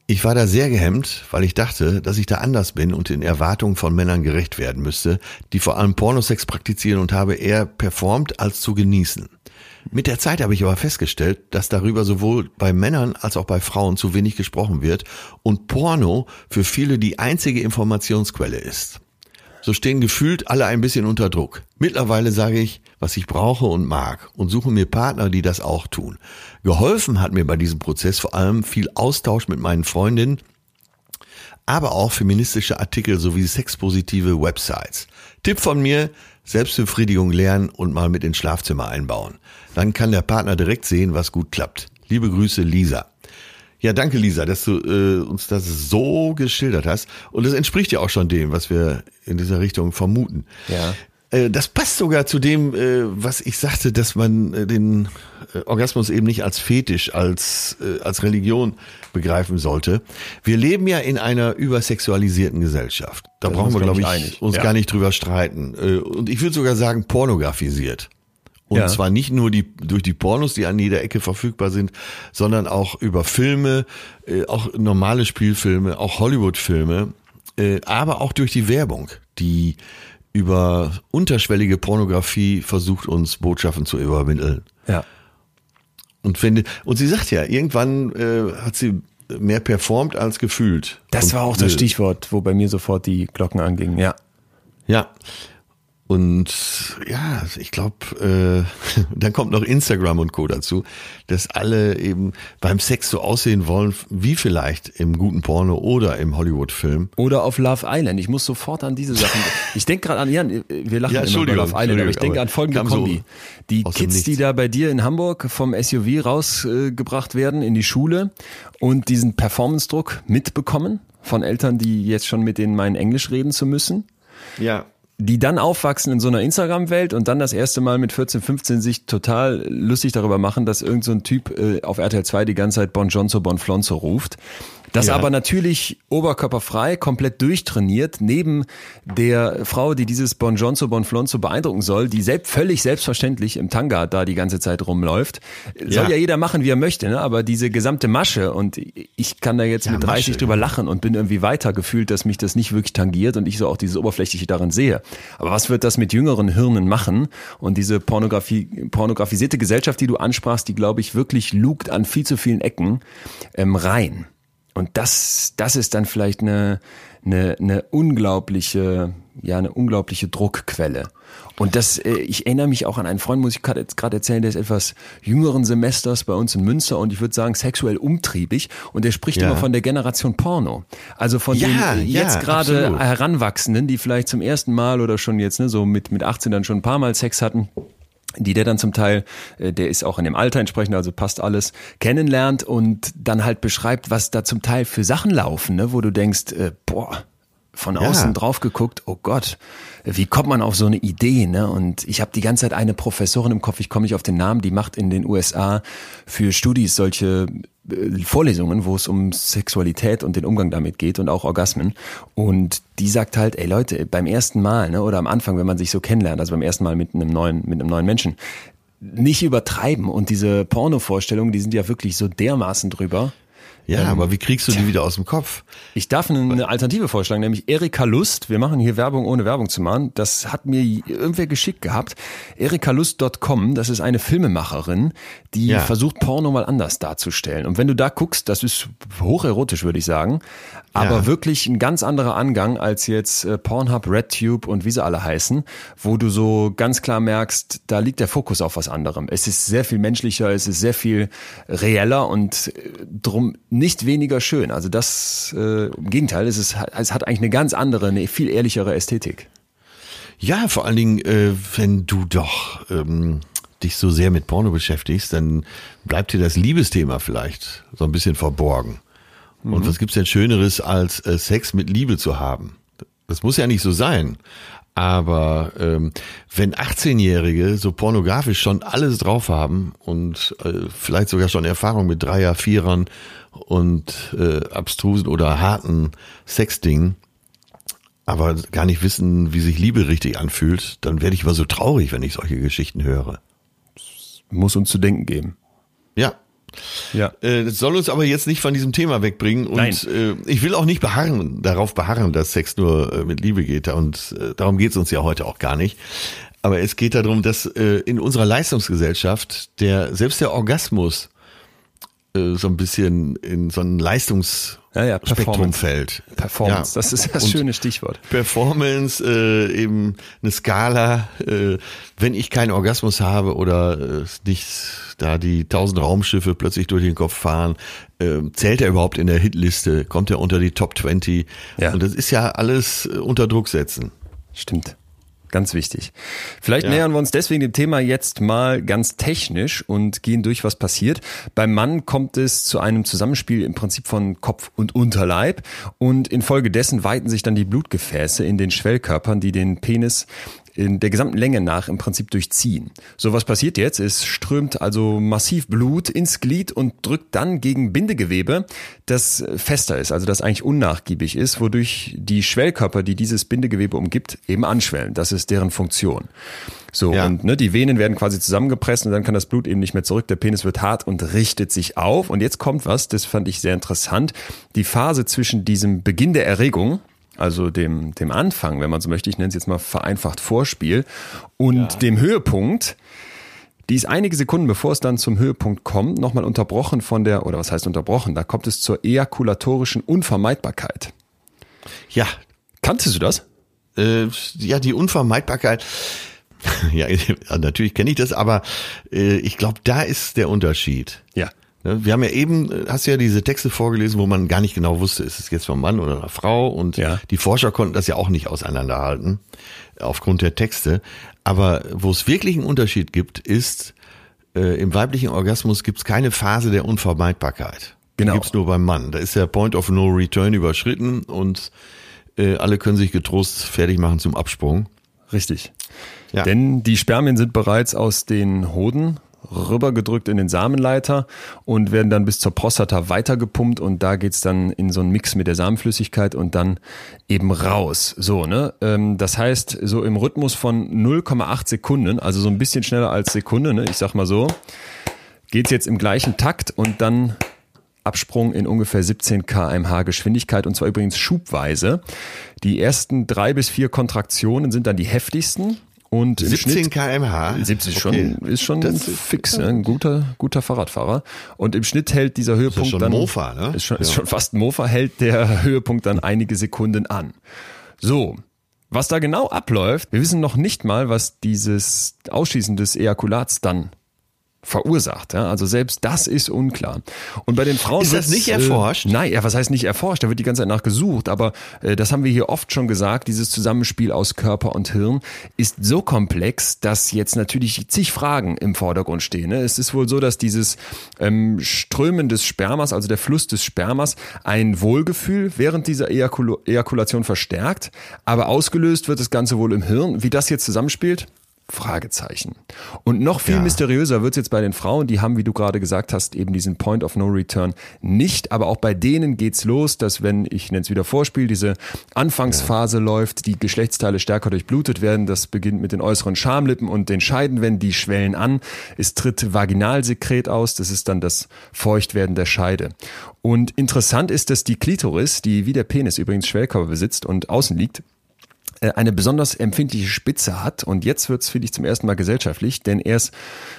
Ich war da sehr gehemmt, weil ich dachte, dass ich da anders bin und den Erwartungen von Männern gerecht werden müsste, die vor allem Pornosex praktizieren und habe eher performt als zu genießen. Mit der Zeit habe ich aber festgestellt, dass darüber sowohl bei Männern als auch bei Frauen zu wenig gesprochen wird und Porno für viele die einzige Informationsquelle ist. So stehen gefühlt alle ein bisschen unter Druck. Mittlerweile sage ich, was ich brauche und mag und suche mir Partner, die das auch tun. Geholfen hat mir bei diesem Prozess vor allem viel Austausch mit meinen Freundinnen, aber auch feministische Artikel sowie sexpositive Websites. Tipp von mir, Selbstbefriedigung lernen und mal mit ins Schlafzimmer einbauen. Dann kann der Partner direkt sehen, was gut klappt. Liebe Grüße, Lisa. Ja, danke Lisa, dass du äh, uns das so geschildert hast. Und das entspricht ja auch schon dem, was wir in dieser Richtung vermuten. Ja. Äh, das passt sogar zu dem, äh, was ich sagte, dass man äh, den Orgasmus eben nicht als Fetisch, als, als Religion begreifen sollte. Wir leben ja in einer übersexualisierten Gesellschaft. Da das brauchen wir, glaube ich, einig. uns ja. gar nicht drüber streiten. Und ich würde sogar sagen, pornografisiert. Und ja. zwar nicht nur die, durch die Pornos, die an jeder Ecke verfügbar sind, sondern auch über Filme, auch normale Spielfilme, auch Hollywood-Filme, aber auch durch die Werbung, die über unterschwellige Pornografie versucht, uns Botschaften zu übermitteln. Ja. Und wenn, und sie sagt ja, irgendwann äh, hat sie mehr performt als gefühlt. Das war auch das Stichwort, wo bei mir sofort die Glocken angingen, ja. Ja. Und ja, ich glaube, äh, dann kommt noch Instagram und Co. dazu, dass alle eben beim Sex so aussehen wollen, wie vielleicht im guten Porno oder im Hollywood-Film. Oder auf Love Island. Ich muss sofort an diese Sachen. Ich denke gerade an, Jan, wir lachen ja, immer bei Love Island, aber ich denke an folgende Kombi. So die Kids, die da bei dir in Hamburg vom SUV rausgebracht äh, werden in die Schule und diesen Performance-Druck mitbekommen von Eltern, die jetzt schon mit denen meinen Englisch reden zu müssen. Ja die dann aufwachsen in so einer Instagram-Welt und dann das erste Mal mit 14, 15 sich total lustig darüber machen, dass irgend so Typ äh, auf RTL 2 die ganze Zeit Bon Johnso, Bon Flonzo ruft. Das ja. aber natürlich oberkörperfrei, komplett durchtrainiert, neben der Frau, die dieses Bon Johnso, Bon Flonzo beeindrucken soll, die selbst, völlig selbstverständlich im Tanga da die ganze Zeit rumläuft. Soll ja, ja jeder machen, wie er möchte, ne? aber diese gesamte Masche und ich kann da jetzt ja, mit 30 Masche, drüber lachen und bin irgendwie weiter gefühlt, dass mich das nicht wirklich tangiert und ich so auch dieses Oberflächliche darin sehe. Aber was wird das mit jüngeren Hirnen machen? Und diese Pornografie, pornografisierte Gesellschaft, die du ansprachst, die glaube ich wirklich lugt an viel zu vielen Ecken ähm, rein. Und das, das ist dann vielleicht eine, eine, eine unglaubliche, ja, eine unglaubliche Druckquelle. Und das, äh, ich erinnere mich auch an einen Freund, muss ich gerade erzählen, der ist etwas jüngeren Semesters bei uns in Münster und ich würde sagen sexuell umtriebig und der spricht ja. immer von der Generation Porno. Also von ja, den jetzt ja, gerade Heranwachsenden, die vielleicht zum ersten Mal oder schon jetzt ne, so mit, mit 18 dann schon ein paar Mal Sex hatten die der dann zum Teil, äh, der ist auch in dem Alter entsprechend, also passt alles, kennenlernt und dann halt beschreibt, was da zum Teil für Sachen laufen, ne, wo du denkst, äh, boah, von außen ja. drauf geguckt, oh Gott, wie kommt man auf so eine Idee, ne? Und ich habe die ganze Zeit eine Professorin im Kopf, ich komme nicht auf den Namen, die macht in den USA für Studis solche Vorlesungen, wo es um Sexualität und den Umgang damit geht und auch Orgasmen. Und die sagt halt, ey Leute, beim ersten Mal, ne, oder am Anfang, wenn man sich so kennenlernt, also beim ersten Mal mit einem neuen, mit einem neuen Menschen, nicht übertreiben. Und diese Porno-Vorstellungen, die sind ja wirklich so dermaßen drüber. Ja, ähm, aber wie kriegst du die wieder aus dem Kopf? Ich darf eine Alternative vorschlagen, nämlich Erika Lust. Wir machen hier Werbung ohne Werbung zu machen. Das hat mir irgendwer geschickt gehabt. erikalust.com, das ist eine Filmemacherin, die ja. versucht Porno mal anders darzustellen. Und wenn du da guckst, das ist hocherotisch, würde ich sagen, aber ja. wirklich ein ganz anderer Angang als jetzt äh, Pornhub, RedTube und wie sie alle heißen, wo du so ganz klar merkst, da liegt der Fokus auf was anderem. Es ist sehr viel menschlicher, es ist sehr viel reeller und äh, drum nicht weniger schön. Also das, äh, im Gegenteil, es, ist, es hat eigentlich eine ganz andere, eine viel ehrlichere Ästhetik. Ja, vor allen Dingen, äh, wenn du doch ähm, dich so sehr mit Porno beschäftigst, dann bleibt dir das Liebesthema vielleicht so ein bisschen verborgen. Mhm. Und was gibt's denn Schöneres, als äh, Sex mit Liebe zu haben? Das muss ja nicht so sein. Aber ähm, wenn 18-Jährige so pornografisch schon alles drauf haben und äh, vielleicht sogar schon Erfahrung mit Dreier, Vierern und äh, abstrusen oder harten Sexdingen, aber gar nicht wissen, wie sich Liebe richtig anfühlt, dann werde ich immer so traurig, wenn ich solche Geschichten höre. Muss uns zu denken geben. Ja, ja. Äh, das soll uns aber jetzt nicht von diesem Thema wegbringen. Und Nein. Äh, ich will auch nicht beharren, darauf beharren, dass Sex nur äh, mit Liebe geht. Und darum geht es uns ja heute auch gar nicht. Aber es geht darum, dass in unserer Leistungsgesellschaft der selbst der Orgasmus äh, so ein bisschen in so ein Leistungs ja, ja, fällt. Performance, ja. das ist das Und schöne Stichwort. Performance, äh, eben eine Skala, äh, wenn ich keinen Orgasmus habe oder äh, nicht da die tausend Raumschiffe plötzlich durch den Kopf fahren, äh, zählt er überhaupt in der Hitliste, kommt er unter die Top 20 ja. und das ist ja alles äh, unter Druck setzen. Stimmt. Ganz wichtig. Vielleicht ja. nähern wir uns deswegen dem Thema jetzt mal ganz technisch und gehen durch, was passiert. Beim Mann kommt es zu einem Zusammenspiel im Prinzip von Kopf und Unterleib und infolgedessen weiten sich dann die Blutgefäße in den Schwellkörpern, die den Penis in der gesamten Länge nach im Prinzip durchziehen. So was passiert jetzt, es strömt also massiv Blut ins Glied und drückt dann gegen Bindegewebe, das fester ist, also das eigentlich unnachgiebig ist, wodurch die Schwellkörper, die dieses Bindegewebe umgibt, eben anschwellen. Das ist deren Funktion. So, ja. und ne, die Venen werden quasi zusammengepresst und dann kann das Blut eben nicht mehr zurück. Der Penis wird hart und richtet sich auf. Und jetzt kommt was, das fand ich sehr interessant. Die Phase zwischen diesem Beginn der Erregung, also dem, dem Anfang, wenn man so möchte, ich nenne es jetzt mal vereinfacht Vorspiel, und ja. dem Höhepunkt, die ist einige Sekunden, bevor es dann zum Höhepunkt kommt, nochmal unterbrochen von der, oder was heißt unterbrochen, da kommt es zur ejakulatorischen Unvermeidbarkeit. Ja. Kanntest du das? Äh, ja, die Unvermeidbarkeit. ja, natürlich kenne ich das, aber äh, ich glaube, da ist der Unterschied. Ja. Ne, wir haben ja eben, äh, hast ja diese Texte vorgelesen, wo man gar nicht genau wusste, ist es jetzt vom Mann oder einer Frau und Ja. die Forscher konnten das ja auch nicht auseinanderhalten aufgrund der Texte. Aber wo es wirklich einen Unterschied gibt, ist, äh, im weiblichen Orgasmus gibt es keine Phase der Unvermeidbarkeit. Genau. Die gibt's nur beim Mann. Da ist der Point of No Return überschritten und äh, alle können sich getrost fertig machen zum Absprung. Richtig. Ja. Denn die Spermien sind bereits aus den Hoden rübergedrückt in den Samenleiter und werden dann bis zur Prostata weitergepumpt und da geht's dann in so einen Mix mit der Samenflüssigkeit und dann eben raus. So, ne? Ähm, Das heißt, so im Rhythmus von 0,8 Sekunden, also so ein bisschen schneller als Sekunde, ne? ich sag mal so, geht's jetzt im gleichen Takt und dann Absprung in ungefähr 17 kmh Geschwindigkeit und zwar übrigens schubweise. Die ersten drei bis vier Kontraktionen sind dann die heftigsten und im 17 Schnitt kmh. 70 ist Okay. schon, ist schon Das ist- fix, ne? ein guter, guter Fahrradfahrer. Und im Schnitt hält dieser Höhepunkt schon dann, Mofa, ne? ist, schon, ist Ja. schon fast ein Mofa, hält der Höhepunkt dann einige Sekunden an. So. Was da genau abläuft, wir wissen noch nicht mal, was dieses Ausschießen des Ejakulats dann verursacht. Ja? Also selbst das ist unklar. Und bei den Frauen Ist das nicht erforscht? Äh, nein, ja, was heißt nicht erforscht? Da wird die ganze Zeit nachgesucht. Aber äh, das haben wir hier oft schon gesagt. Dieses Zusammenspiel aus Körper und Hirn ist so komplex, dass jetzt natürlich zig Fragen im Vordergrund stehen. Ne? Es ist wohl so, dass dieses ähm, Strömen des Spermas, also der Fluss des Spermas, ein Wohlgefühl während dieser Ejakul Ejakulation verstärkt. Aber ausgelöst wird das Ganze wohl im Hirn. Wie das jetzt zusammenspielt? Fragezeichen. Und noch viel Ja. mysteriöser wird's jetzt bei den Frauen, die haben, wie du gerade gesagt hast, eben diesen Point of No Return nicht. Aber auch bei denen geht's los, dass wenn, ich nenne es wieder Vorspiel, diese Anfangsphase läuft, die Geschlechtsteile stärker durchblutet werden. Das beginnt mit den äußeren Schamlippen und den Scheidenwänden, die schwellen an. Es tritt Vaginalsekret aus, das ist dann das Feuchtwerden der Scheide. Und interessant ist, dass die Klitoris, die wie der Penis übrigens Schwellkörper besitzt und außen liegt, eine besonders empfindliche Spitze hat. Und jetzt wird's für dich zum ersten Mal gesellschaftlich, denn erst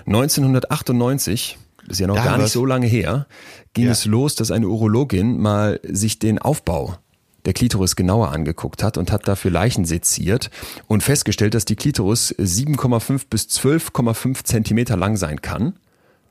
1998, das ist ja noch Da gar nicht was- so lange her, ging Ja. es los, dass eine Urologin mal sich den Aufbau der Klitoris genauer angeguckt hat und hat dafür Leichen seziert und festgestellt, dass die Klitoris 7,5 bis 12,5 Zentimeter lang sein kann.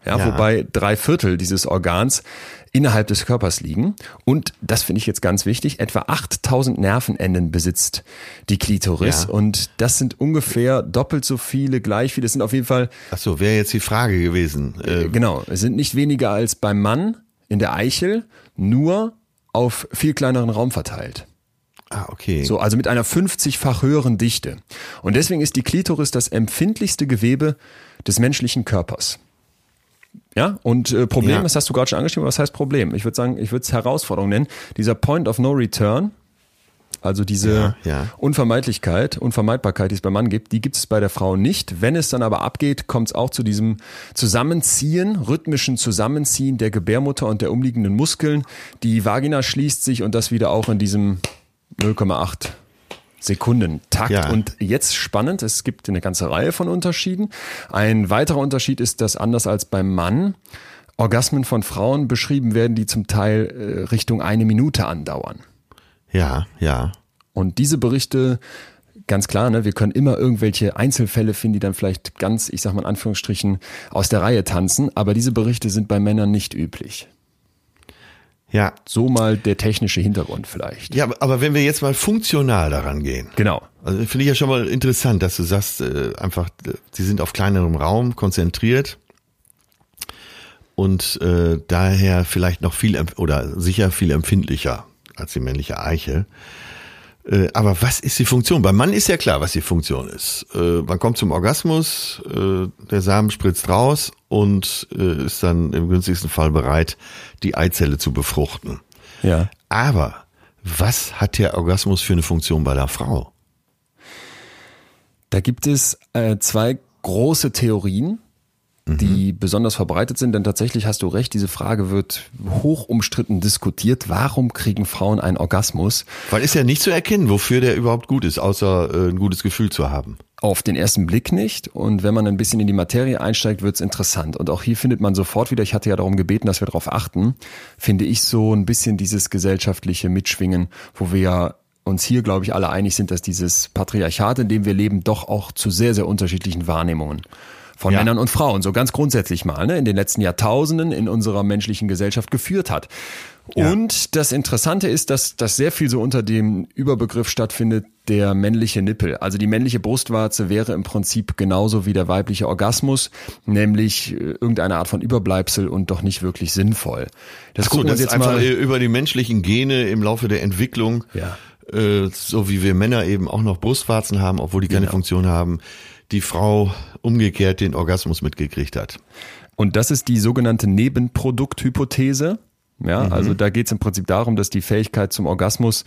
Ja, Ja. wobei drei Viertel dieses Organs innerhalb des Körpers liegen. Und das finde ich jetzt ganz wichtig, etwa 8000 Nervenenden besitzt die Klitoris. Ja. Und das sind ungefähr doppelt so viele, gleich viele. Das sind auf jeden Fall, Ach so, wäre jetzt die Frage gewesen. Äh, genau, es sind nicht weniger als beim Mann in der Eichel, nur auf viel kleineren Raum verteilt. ah, okay. So, also mit einer 50-fach höheren Dichte. Und deswegen ist die Klitoris das empfindlichste Gewebe des menschlichen Körpers. Ja, und äh, Problem, Ja. das hast du gerade schon angeschrieben, was heißt Problem? Ich würde sagen, ich würde es Herausforderung nennen. Dieser Point of No Return, also diese Ja, ja. Unvermeidlichkeit, Unvermeidbarkeit, die es beim Mann gibt, die gibt es bei der Frau nicht. Wenn es dann aber abgeht, kommt es auch zu diesem Zusammenziehen, rhythmischen Zusammenziehen der Gebärmutter und der umliegenden Muskeln. Die Vagina schließt sich und das wieder auch in diesem 0,8 Sekunden Takt. Ja. Und jetzt spannend, es gibt eine ganze Reihe von Unterschieden. Ein weiterer Unterschied ist, dass anders als beim Mann Orgasmen von Frauen beschrieben werden, die zum Teil äh, Richtung eine Minute andauern. Ja, ja. Und diese Berichte, ganz klar, ne, wir können immer irgendwelche Einzelfälle finden, die dann vielleicht ganz, ich sag mal in Anführungsstrichen, aus der Reihe tanzen, aber diese Berichte sind bei Männern nicht üblich. Ja. So mal der technische Hintergrund vielleicht. Ja, aber- wenn wir jetzt mal funktional daran gehen. Genau. Also finde ich ja schon mal interessant, dass du sagst, äh, einfach, äh, sie sind auf kleinerem Raum konzentriert und äh, daher vielleicht noch viel oder sicher viel empfindlicher als die männliche Eichel. Äh, aber was ist die Funktion? Beim Mann ist ja klar, was die Funktion ist. Äh, man kommt zum Orgasmus, äh, der Samen spritzt raus und äh, ist dann im günstigsten Fall bereit, die Eizelle zu befruchten. Ja. Aber was hat der Orgasmus für eine Funktion bei der Frau? Da gibt es äh, zwei große Theorien, die besonders verbreitet sind, denn tatsächlich hast du recht, diese Frage wird hoch umstritten diskutiert. Warum kriegen Frauen einen Orgasmus? Weil ist ja nicht zu erkennen, wofür der überhaupt gut ist, außer äh, ein gutes Gefühl zu haben. Auf den ersten Blick nicht. Und wenn man ein bisschen in die Materie einsteigt, wird's interessant. Und auch hier findet man sofort wieder, ich hatte ja darum gebeten, dass wir darauf achten, finde ich so ein bisschen dieses gesellschaftliche Mitschwingen, wo wir ja uns hier, glaube ich, alle einig sind, dass dieses Patriarchat, in dem wir leben, doch auch zu sehr, sehr unterschiedlichen Wahrnehmungen von ja. Männern und Frauen, so ganz grundsätzlich mal, ne, in den letzten Jahrtausenden in unserer menschlichen Gesellschaft geführt hat. Ja. Und das Interessante ist, dass das sehr viel so unter dem Überbegriff stattfindet, der männliche Nippel. Also die männliche Brustwarze wäre im Prinzip genauso wie der weibliche Orgasmus, nämlich äh, irgendeine Art von Überbleibsel und doch nicht wirklich sinnvoll. Das Ach so, gucken wir uns jetzt einfach mal über die menschlichen Gene im Laufe der Entwicklung. Ja. Äh, so wie wir Männer eben auch noch Brustwarzen haben, obwohl die keine genau. Funktion haben, die Frau umgekehrt den Orgasmus mitgekriegt hat. Und das ist die sogenannte Nebenprodukthypothese. Ja, mhm. also da geht es im Prinzip darum, dass die Fähigkeit zum Orgasmus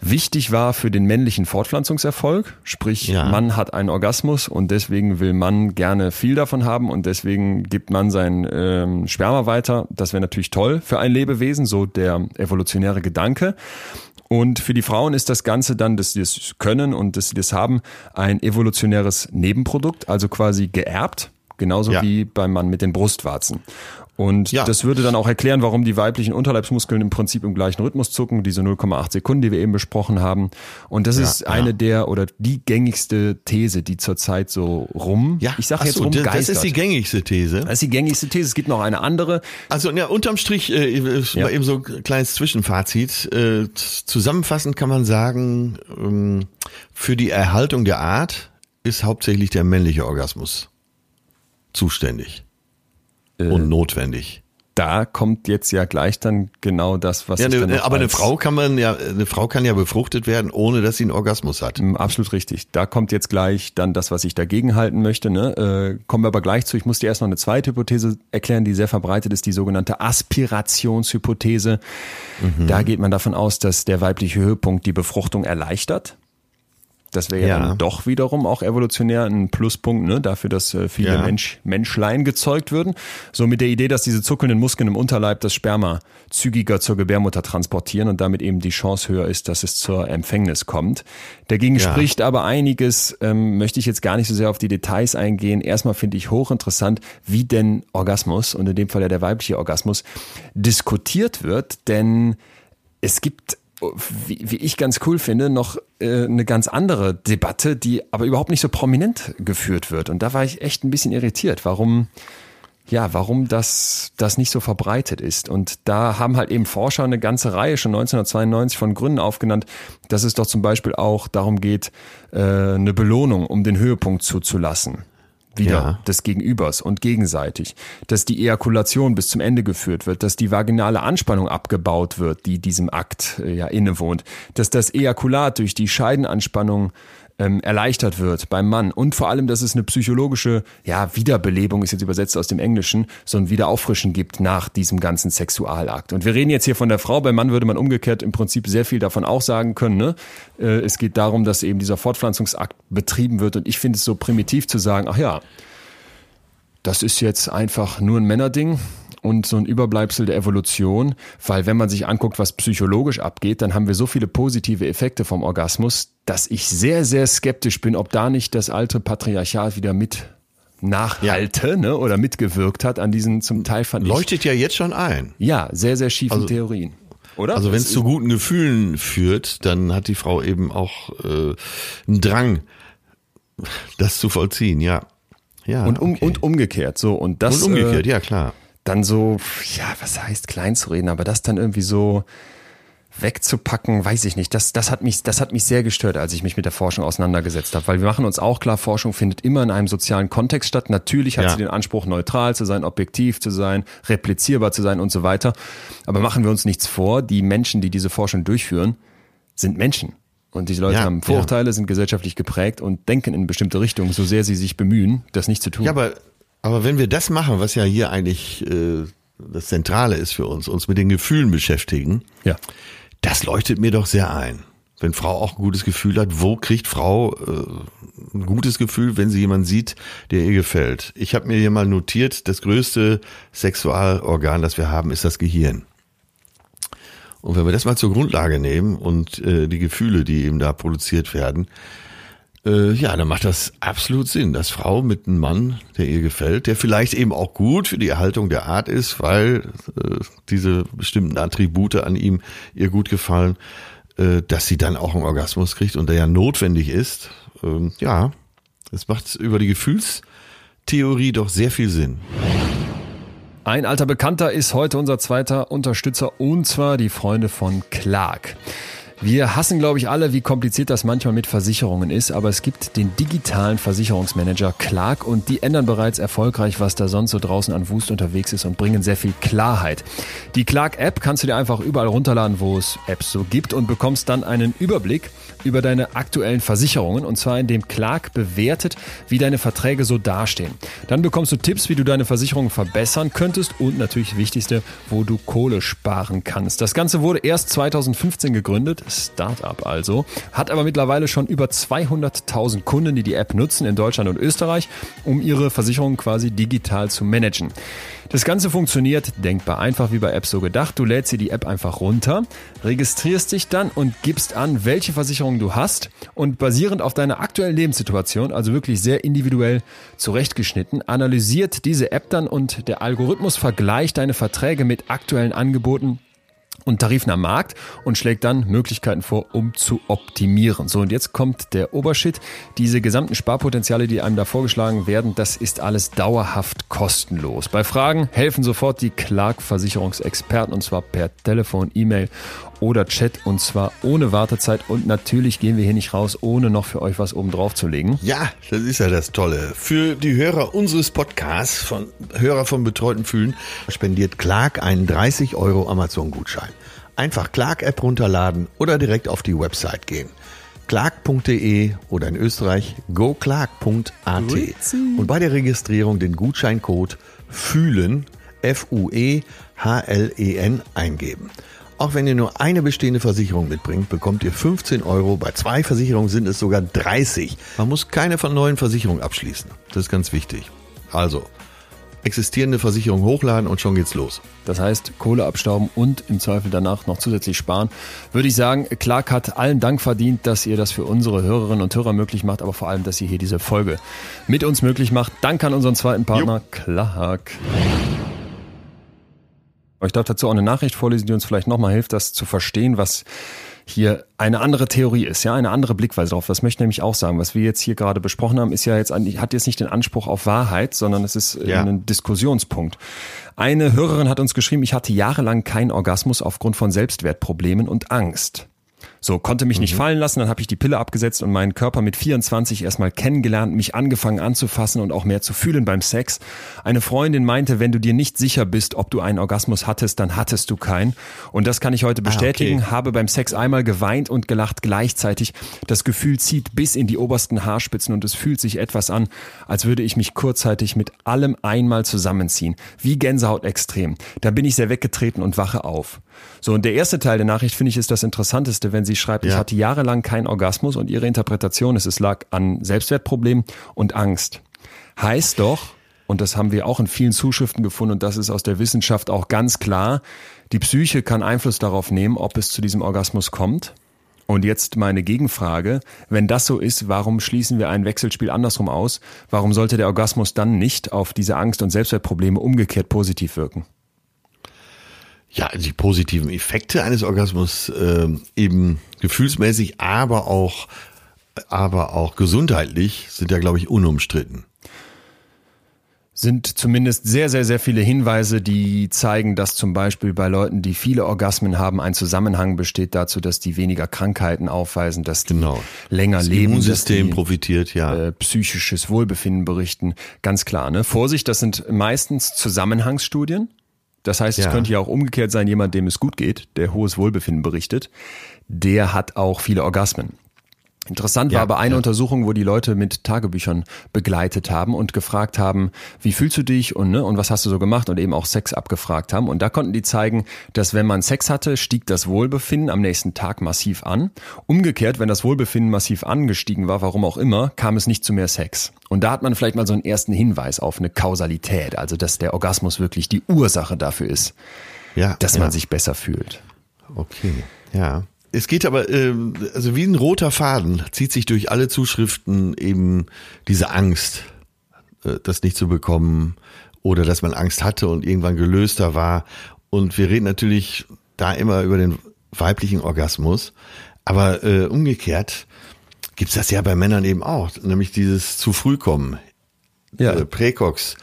wichtig war für den männlichen Fortpflanzungserfolg. Sprich, ja. Mann hat einen Orgasmus und deswegen will Mann gerne viel davon haben und deswegen gibt man sein ähm, Sperma weiter. Das wäre natürlich toll für ein Lebewesen, so der evolutionäre Gedanke. Und für die Frauen ist das Ganze dann, dass sie das können und dass sie das haben, ein evolutionäres Nebenprodukt, also quasi geerbt. Genauso ja. wie beim Mann mit den Brustwarzen. Und ja. das würde dann auch erklären, warum die weiblichen Unterleibsmuskeln im Prinzip im gleichen Rhythmus zucken, diese 0,8 Sekunden, die wir eben besprochen haben. Und das ja, ist eine ja. der oder die gängigste These, die zurzeit so rum, ja. ich sage jetzt so, rumgeistert. Das ist die gängigste These. Das ist die gängigste These. Es gibt noch eine andere. Also ja, unterm Strich äh, ja. eben so ein kleines Zwischenfazit. Äh, zusammenfassend kann man sagen, ähm, für die Erhaltung der Art ist hauptsächlich der männliche Orgasmus zuständig und notwendig. Da kommt jetzt ja gleich dann genau das, was ja, ich dann Aber eine Frau kann man ja, eine Frau kann ja befruchtet werden, ohne dass sie einen Orgasmus hat. Mm, absolut richtig. Da kommt jetzt gleich dann das, was ich dagegen halten möchte. Ne? Äh, kommen wir aber gleich zu. Ich muss dir erst noch eine zweite Hypothese erklären, die sehr verbreitet ist, die sogenannte Aspirationshypothese. Mhm. Da geht man davon aus, dass der weibliche Höhepunkt die Befruchtung erleichtert. Das wäre ja, ja, dann doch wiederum auch evolutionär ein Pluspunkt, ne, dafür, dass äh, viele ja. Mensch, Menschlein gezeugt würden. So mit der Idee, dass diese zuckelnden Muskeln im Unterleib das Sperma zügiger zur Gebärmutter transportieren und damit eben die Chance höher ist, dass es zur Empfängnis kommt. Dagegen ja. spricht aber einiges, ähm, möchte ich jetzt gar nicht so sehr auf die Details eingehen. Erstmal finde ich hochinteressant, wie denn Orgasmus, und in dem Fall ja der weibliche Orgasmus, diskutiert wird, denn es gibt wie, wie ich ganz cool finde, noch äh, eine ganz andere Debatte, die aber überhaupt nicht so prominent geführt wird. Und da war ich echt ein bisschen irritiert, warum, ja, warum das, das nicht so verbreitet ist. Und da haben halt eben Forscher eine ganze Reihe schon 1992 von Gründen aufgenannt, dass es doch zum Beispiel auch darum geht, äh, eine Belohnung, um den Höhepunkt zuzulassen wieder ja. des Gegenübers und gegenseitig, dass die Ejakulation bis zum Ende geführt wird, dass die vaginale Anspannung abgebaut wird, die diesem Akt äh, ja innewohnt, dass das Ejakulat durch die Scheidenanspannung ähm, erleichtert wird beim Mann und vor allem, dass es eine psychologische ja, Wiederbelebung, ist jetzt übersetzt aus dem Englischen, so ein Wiederauffrischen gibt nach diesem ganzen Sexualakt. Und wir reden jetzt hier von der Frau, beim Mann würde man umgekehrt im Prinzip sehr viel davon auch sagen können. Ne? Äh, es geht darum, dass eben dieser Fortpflanzungsakt betrieben wird und ich finde es so primitiv zu sagen, ach ja, das ist jetzt einfach nur ein Männerding und so ein Überbleibsel der Evolution, weil wenn man sich anguckt, was psychologisch abgeht, dann haben wir so viele positive Effekte vom Orgasmus, dass ich sehr, sehr skeptisch bin, ob da nicht das alte Patriarchat wieder mit nachhalte ja. ne, oder mitgewirkt hat an diesen zum Teil fand Leuchtet ich, ja jetzt schon ein. Ja, sehr, sehr schiefen also, Theorien. Oder? Also wenn es zu guten Gefühlen führt, dann hat die Frau eben auch äh, einen Drang, das zu vollziehen, ja. Ja, und, um, okay. und umgekehrt, so und das. Und umgekehrt, äh, ja klar dann so, ja, was heißt klein zu reden, aber das dann irgendwie so wegzupacken, weiß ich nicht. Das, das hat mich, das hat mich sehr gestört, als ich mich mit der Forschung auseinandergesetzt habe, weil wir machen uns auch klar, Forschung findet immer in einem sozialen Kontext statt. Natürlich hat ja. sie den Anspruch, neutral zu sein, objektiv zu sein, replizierbar zu sein und so weiter. Aber machen wir uns nichts vor, die Menschen, die diese Forschung durchführen, sind Menschen. Und diese Leute ja, haben Vorurteile, ja. sind gesellschaftlich geprägt und denken in bestimmte Richtungen, so sehr sie sich bemühen, das nicht zu tun. Ja, aber aber wenn wir das machen, was ja hier eigentlich äh, das Zentrale ist für uns, uns mit den Gefühlen beschäftigen, ja. das leuchtet mir doch sehr ein. Wenn Frau auch ein gutes Gefühl hat, wo kriegt Frau äh, ein gutes Gefühl, wenn sie jemanden sieht, der ihr gefällt? Ich habe mir hier mal notiert, das größte Sexualorgan, das wir haben, ist das Gehirn. Und wenn wir das mal zur Grundlage nehmen und äh, die Gefühle, die eben da produziert werden, äh, ja, dann macht das absolut Sinn, dass Frau mit einem Mann, der ihr gefällt, der vielleicht eben auch gut für die Erhaltung der Art ist, weil äh, diese bestimmten Attribute an ihm ihr gut gefallen, äh, dass sie dann auch einen Orgasmus kriegt und der ja notwendig ist. Ähm, ja, das macht über die Gefühlstheorie doch sehr viel Sinn. Ein alter Bekannter ist heute unser zweiter Unterstützer und zwar die Freunde von Clark. Wir hassen, glaube ich, alle, wie kompliziert das manchmal mit Versicherungen ist, aber es gibt den digitalen Versicherungsmanager Clark und die ändern bereits erfolgreich, was da sonst so draußen an Wust unterwegs ist und bringen sehr viel Klarheit. Die Clark-App kannst du dir einfach überall runterladen, wo es Apps so gibt und bekommst dann einen Überblick über deine aktuellen Versicherungen und zwar indem Clark bewertet, wie deine Verträge so dastehen. Dann bekommst du Tipps, wie du deine Versicherungen verbessern könntest und natürlich wichtigste, wo du Kohle sparen kannst. Das Ganze wurde erst 2015 gegründet Startup also, hat aber mittlerweile schon über 200.000 Kunden, die die App nutzen in Deutschland und Österreich, um ihre Versicherungen quasi digital zu managen. Das Ganze funktioniert denkbar einfach wie bei Apps so gedacht. Du lädst dir die App einfach runter, registrierst dich dann und gibst an, welche Versicherung du hast und basierend auf deiner aktuellen Lebenssituation, also wirklich sehr individuell zurechtgeschnitten, analysiert diese App dann und der Algorithmus vergleicht deine Verträge mit aktuellen Angeboten und Tarifen am Markt und schlägt dann Möglichkeiten vor, um zu optimieren. So, und jetzt kommt der Obershit. Diese gesamten Sparpotenziale, die einem da vorgeschlagen werden, das ist alles dauerhaft kostenlos. Bei Fragen helfen sofort die Clark-Versicherungsexperten und zwar per Telefon, E-Mail oder Chat und zwar ohne Wartezeit und natürlich gehen wir hier nicht raus, ohne noch für euch was oben drauf zu legen. Ja, das ist ja das Tolle. Für die Hörer unseres Podcasts, von Hörer von Betreuten Fühlen, spendiert Clark einen 30 Euro Amazon-Gutschein. Einfach Clark-App runterladen oder direkt auf die Website gehen. Clark.de oder in Österreich goclark.at und bei der Registrierung den Gutscheincode FÜHLEN, F-U-E-H-L-E-N eingeben. Auch wenn ihr nur eine bestehende Versicherung mitbringt, bekommt ihr 15 Euro. Bei zwei Versicherungen sind es sogar 30. Man muss keine von neuen Versicherungen abschließen. Das ist ganz wichtig. Also, existierende Versicherung hochladen und schon geht's los. Das heißt, Kohle abstauben und im Zweifel danach noch zusätzlich sparen. Würde ich sagen, Clark hat allen Dank verdient, dass ihr das für unsere Hörerinnen und Hörer möglich macht, aber vor allem, dass ihr hier diese Folge mit uns möglich macht. Danke an unseren zweiten Partner, jo. Clark. Ich darf dazu auch eine Nachricht vorlesen, die uns vielleicht nochmal hilft, das zu verstehen, was hier eine andere Theorie ist, ja, eine andere Blickweise drauf. Das möchte ich nämlich auch sagen. Was wir jetzt hier gerade besprochen haben, ist ja jetzt, hat jetzt nicht den Anspruch auf Wahrheit, sondern es ist ja. ein Diskussionspunkt. Eine Hörerin hat uns geschrieben, ich hatte jahrelang keinen Orgasmus aufgrund von Selbstwertproblemen und Angst. So, konnte mich nicht mhm. fallen lassen, dann habe ich die Pille abgesetzt und meinen Körper mit 24 erstmal kennengelernt, mich angefangen anzufassen und auch mehr zu fühlen beim Sex. Eine Freundin meinte, wenn du dir nicht sicher bist, ob du einen Orgasmus hattest, dann hattest du keinen. Und das kann ich heute bestätigen. Ah, okay. Habe beim Sex einmal geweint und gelacht gleichzeitig. Das Gefühl zieht bis in die obersten Haarspitzen und es fühlt sich etwas an, als würde ich mich kurzzeitig mit allem einmal zusammenziehen. Wie Gänsehaut extrem. Da bin ich sehr weggetreten und wache auf. So, und der erste Teil der Nachricht finde ich ist das Interessanteste, wenn sie schreibt, ja. ich hatte jahrelang keinen Orgasmus und ihre Interpretation ist, es lag an Selbstwertproblemen und Angst. Heißt doch, und das haben wir auch in vielen Zuschriften gefunden und das ist aus der Wissenschaft auch ganz klar, die Psyche kann Einfluss darauf nehmen, ob es zu diesem Orgasmus kommt. Und jetzt meine Gegenfrage. Wenn das so ist, warum schließen wir ein Wechselspiel andersrum aus? Warum sollte der Orgasmus dann nicht auf diese Angst- und Selbstwertprobleme umgekehrt positiv wirken? Ja, die positiven Effekte eines Orgasmus äh, eben gefühlsmäßig, aber auch, aber auch gesundheitlich sind ja, glaube ich, unumstritten. Sind zumindest sehr, sehr, sehr viele Hinweise, die zeigen, dass zum Beispiel bei Leuten, die viele Orgasmen haben, ein Zusammenhang besteht dazu, dass die weniger Krankheiten aufweisen, dass die genau. länger das leben. Immunsystem die, profitiert, ja. Äh, psychisches Wohlbefinden berichten. Ganz klar, ne? Vorsicht, das sind meistens Zusammenhangsstudien. Das heißt, es ja. könnte ja auch umgekehrt sein, jemand, dem es gut geht, der hohes Wohlbefinden berichtet, der hat auch viele Orgasmen. Interessant ja, war aber eine ja. Untersuchung, wo die Leute mit Tagebüchern begleitet haben und gefragt haben, wie fühlst du dich und, ne, und was hast du so gemacht und eben auch Sex abgefragt haben. Und da konnten die zeigen, dass wenn man Sex hatte, stieg das Wohlbefinden am nächsten Tag massiv an. Umgekehrt, wenn das Wohlbefinden massiv angestiegen war, warum auch immer, kam es nicht zu mehr Sex. Und da hat man vielleicht mal so einen ersten Hinweis auf eine Kausalität, also dass der Orgasmus wirklich die Ursache dafür ist, ja, dass man sich besser fühlt. Okay, ja. Es geht aber, äh, also wie ein roter Faden zieht sich durch alle Zuschriften eben diese Angst, äh, das nicht zu bekommen oder dass man Angst hatte und irgendwann gelöster war. Und wir reden natürlich da immer über den weiblichen Orgasmus. Aber äh, umgekehrt gibt's das ja bei Männern eben auch, nämlich dieses zu früh kommen. Ja. Äh, Präcox.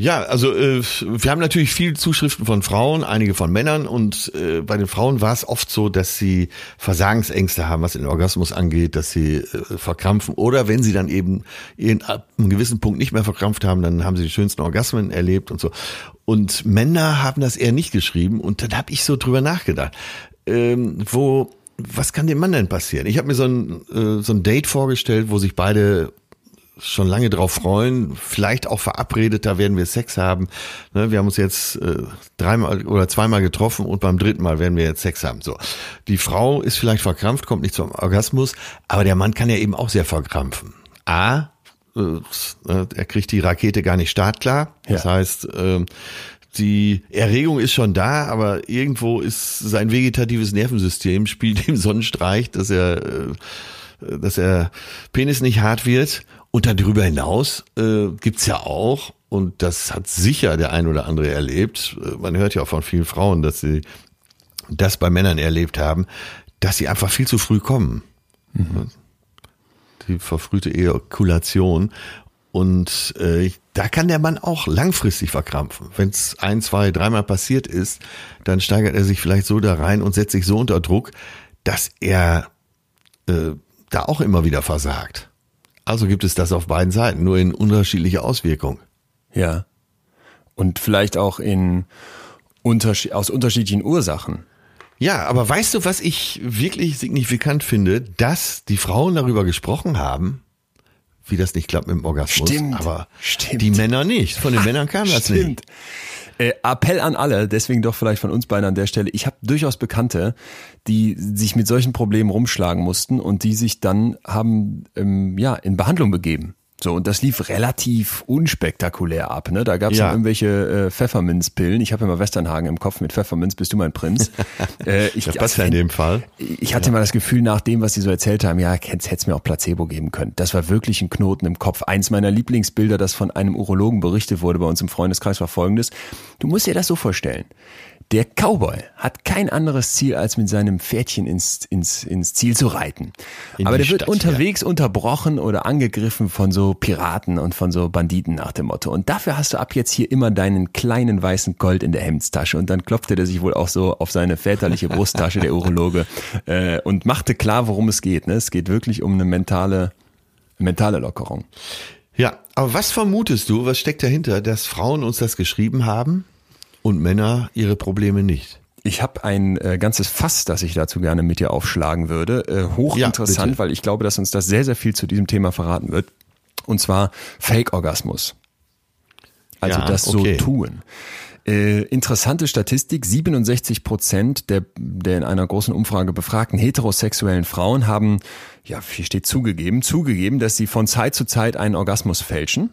Ja, also äh, wir haben natürlich viele Zuschriften von Frauen, einige von Männern und äh, bei den Frauen war es oft so, dass sie Versagensängste haben, was den Orgasmus angeht, dass sie äh, verkrampfen oder wenn sie dann eben in, ab einem gewissen Punkt nicht mehr verkrampft haben, dann haben sie die schönsten Orgasmen erlebt und so. Und Männer haben das eher nicht geschrieben und dann habe ich so drüber nachgedacht, ähm, wo was kann dem Mann denn passieren? Ich habe mir so ein, äh, so ein Date vorgestellt, wo sich beide schon lange drauf freuen, vielleicht auch verabredet, da werden wir Sex haben. Ne, wir haben uns jetzt äh, dreimal oder zweimal getroffen und beim dritten Mal werden wir jetzt Sex haben. So, die Frau ist vielleicht verkrampft, kommt nicht zum Orgasmus, aber der Mann kann ja eben auch sehr verkrampfen. A, äh, äh er kriegt die Rakete gar nicht startklar. Das Ja. heißt, äh, die Erregung ist schon da, aber irgendwo ist sein vegetatives Nervensystem spielt ihm so einen Streich, dass er, äh, dass er Penis nicht hart wird. Und darüber hinaus äh, gibt's ja auch, und das hat sicher der ein oder andere erlebt, äh, man hört ja auch von vielen Frauen, dass sie das bei Männern erlebt haben, dass sie einfach viel zu früh kommen. Die verfrühte Ejakulation. Und äh, da kann der Mann auch langfristig verkrampfen. Wenn es ein, zwei, dreimal passiert ist, dann steigert er sich vielleicht so da rein und setzt sich so unter Druck, dass er äh, da auch immer wieder versagt. Also gibt es das auf beiden Seiten, nur in unterschiedlicher Auswirkung. Ja. Und vielleicht auch in unterschied aus unterschiedlichen Ursachen. Ja, aber weißt du, was ich wirklich signifikant finde, dass die Frauen darüber gesprochen haben, wie das nicht klappt mit dem Orgasmus, Stimmt, aber stimmt. die Männer nicht. Von den Männern kam das nicht. Äh, Appell an alle, deswegen doch vielleicht von uns beiden an der Stelle. Ich habe durchaus Bekannte, die sich mit solchen Problemen rumschlagen mussten und die sich dann haben ähm, ja in Behandlung begeben. So, und das lief relativ unspektakulär ab. Ne? Da gab es Ja. ja. irgendwelche äh, Pfefferminzpillen. Ich habe immer Westernhagen im Kopf mit Pfefferminz, bist du mein Prinz. äh, ich, Das passt ja in dem Fall. ich hatte mal das Gefühl, nach dem, was sie so erzählt haben, ja, hätte es mir auch Placebo geben können. Das war wirklich ein Knoten im Kopf. Eins meiner Lieblingsbilder, das von einem Urologen berichtet wurde bei uns im Freundeskreis, war folgendes. Du musst dir das so vorstellen. Der Cowboy hat kein anderes Ziel, als mit seinem Pferdchen ins, ins, ins Ziel zu reiten. In Aber der wird Stadt, unterwegs unterbrochen oder angegriffen von so Piraten und von so Banditen nach dem Motto. Und dafür hast du ab jetzt hier immer deinen kleinen weißen Gold in der Hemdstasche. Und dann klopfte der sich wohl auch so auf seine väterliche Brusttasche, der Urologe, äh, und machte klar, worum es geht. Ne? Es geht wirklich um eine mentale, mentale Lockerung. Ja, aber was vermutest du, was steckt dahinter, dass Frauen uns das geschrieben haben und Männer ihre Probleme nicht? Ich habe ein äh, ganzes Fass, das ich dazu gerne mit dir aufschlagen würde. Äh, hochinteressant, bitte. weil ich glaube, dass uns das sehr, sehr viel zu diesem Thema verraten wird. Und zwar Fake-Orgasmus. Also Ja, das okay. so tun. Äh, interessante Statistik, 67 Prozent der, der in einer großen Umfrage befragten heterosexuellen Frauen haben, ja, hier steht zugegeben, zugegeben, dass sie von Zeit zu Zeit einen Orgasmus fälschen.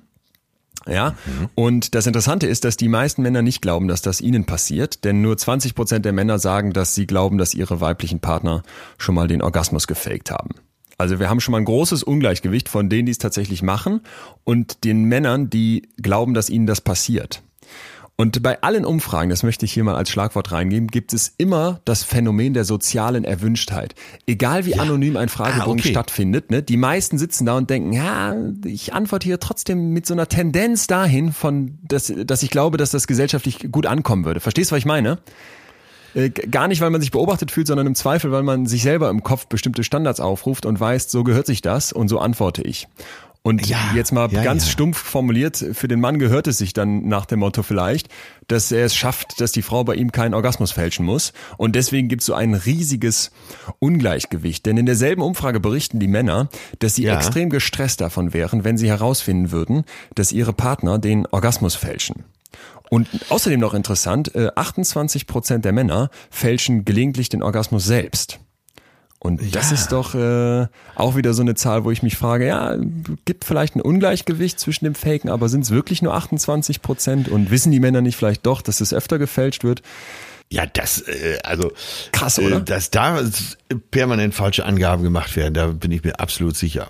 Ja, und das Interessante ist, dass die meisten Männer nicht glauben, dass das ihnen passiert, denn nur 20 Prozent der Männer sagen, dass sie glauben, dass ihre weiblichen Partner schon mal den Orgasmus gefaked haben. Also wir haben schon mal ein großes Ungleichgewicht von denen, die es tatsächlich machen und den Männern, die glauben, dass ihnen das passiert. Und bei allen Umfragen, das möchte ich hier mal als Schlagwort reingeben, gibt es immer das Phänomen der sozialen Erwünschtheit. Egal wie anonym ein Fragebogen Ah, okay. stattfindet, ne, die meisten sitzen da und denken, ja, ich antworte hier trotzdem mit so einer Tendenz dahin, von, dass, dass ich glaube, dass das gesellschaftlich gut ankommen würde. Verstehst du, was ich meine? Äh, Gar nicht, weil man sich beobachtet fühlt, sondern im Zweifel, weil man sich selber im Kopf bestimmte Standards aufruft und weiß, so gehört sich das und so antworte ich. Und Ja, jetzt mal ja, ganz ja. stumpf formuliert, für den Mann gehört es sich dann nach dem Motto vielleicht, dass er es schafft, dass die Frau bei ihm keinen Orgasmus fälschen muss. Und deswegen gibt es so ein riesiges Ungleichgewicht. Denn in derselben Umfrage berichten die Männer, dass sie extrem gestresst davon wären, wenn sie herausfinden würden, dass ihre Partner den Orgasmus fälschen. Und außerdem noch interessant, äh, 28 Prozent der Männer fälschen gelegentlich den Orgasmus selbst. Und das Ja. ist doch äh, auch wieder so eine Zahl, wo ich mich frage, ja, gibt vielleicht ein Ungleichgewicht zwischen dem Faken, aber sind es wirklich nur 28 Prozent? Und wissen die Männer nicht vielleicht doch, dass es öfter gefälscht wird? Ja, das, äh, also Krass, oder? Äh, dass da permanent falsche Angaben gemacht werden, da bin ich mir absolut sicher.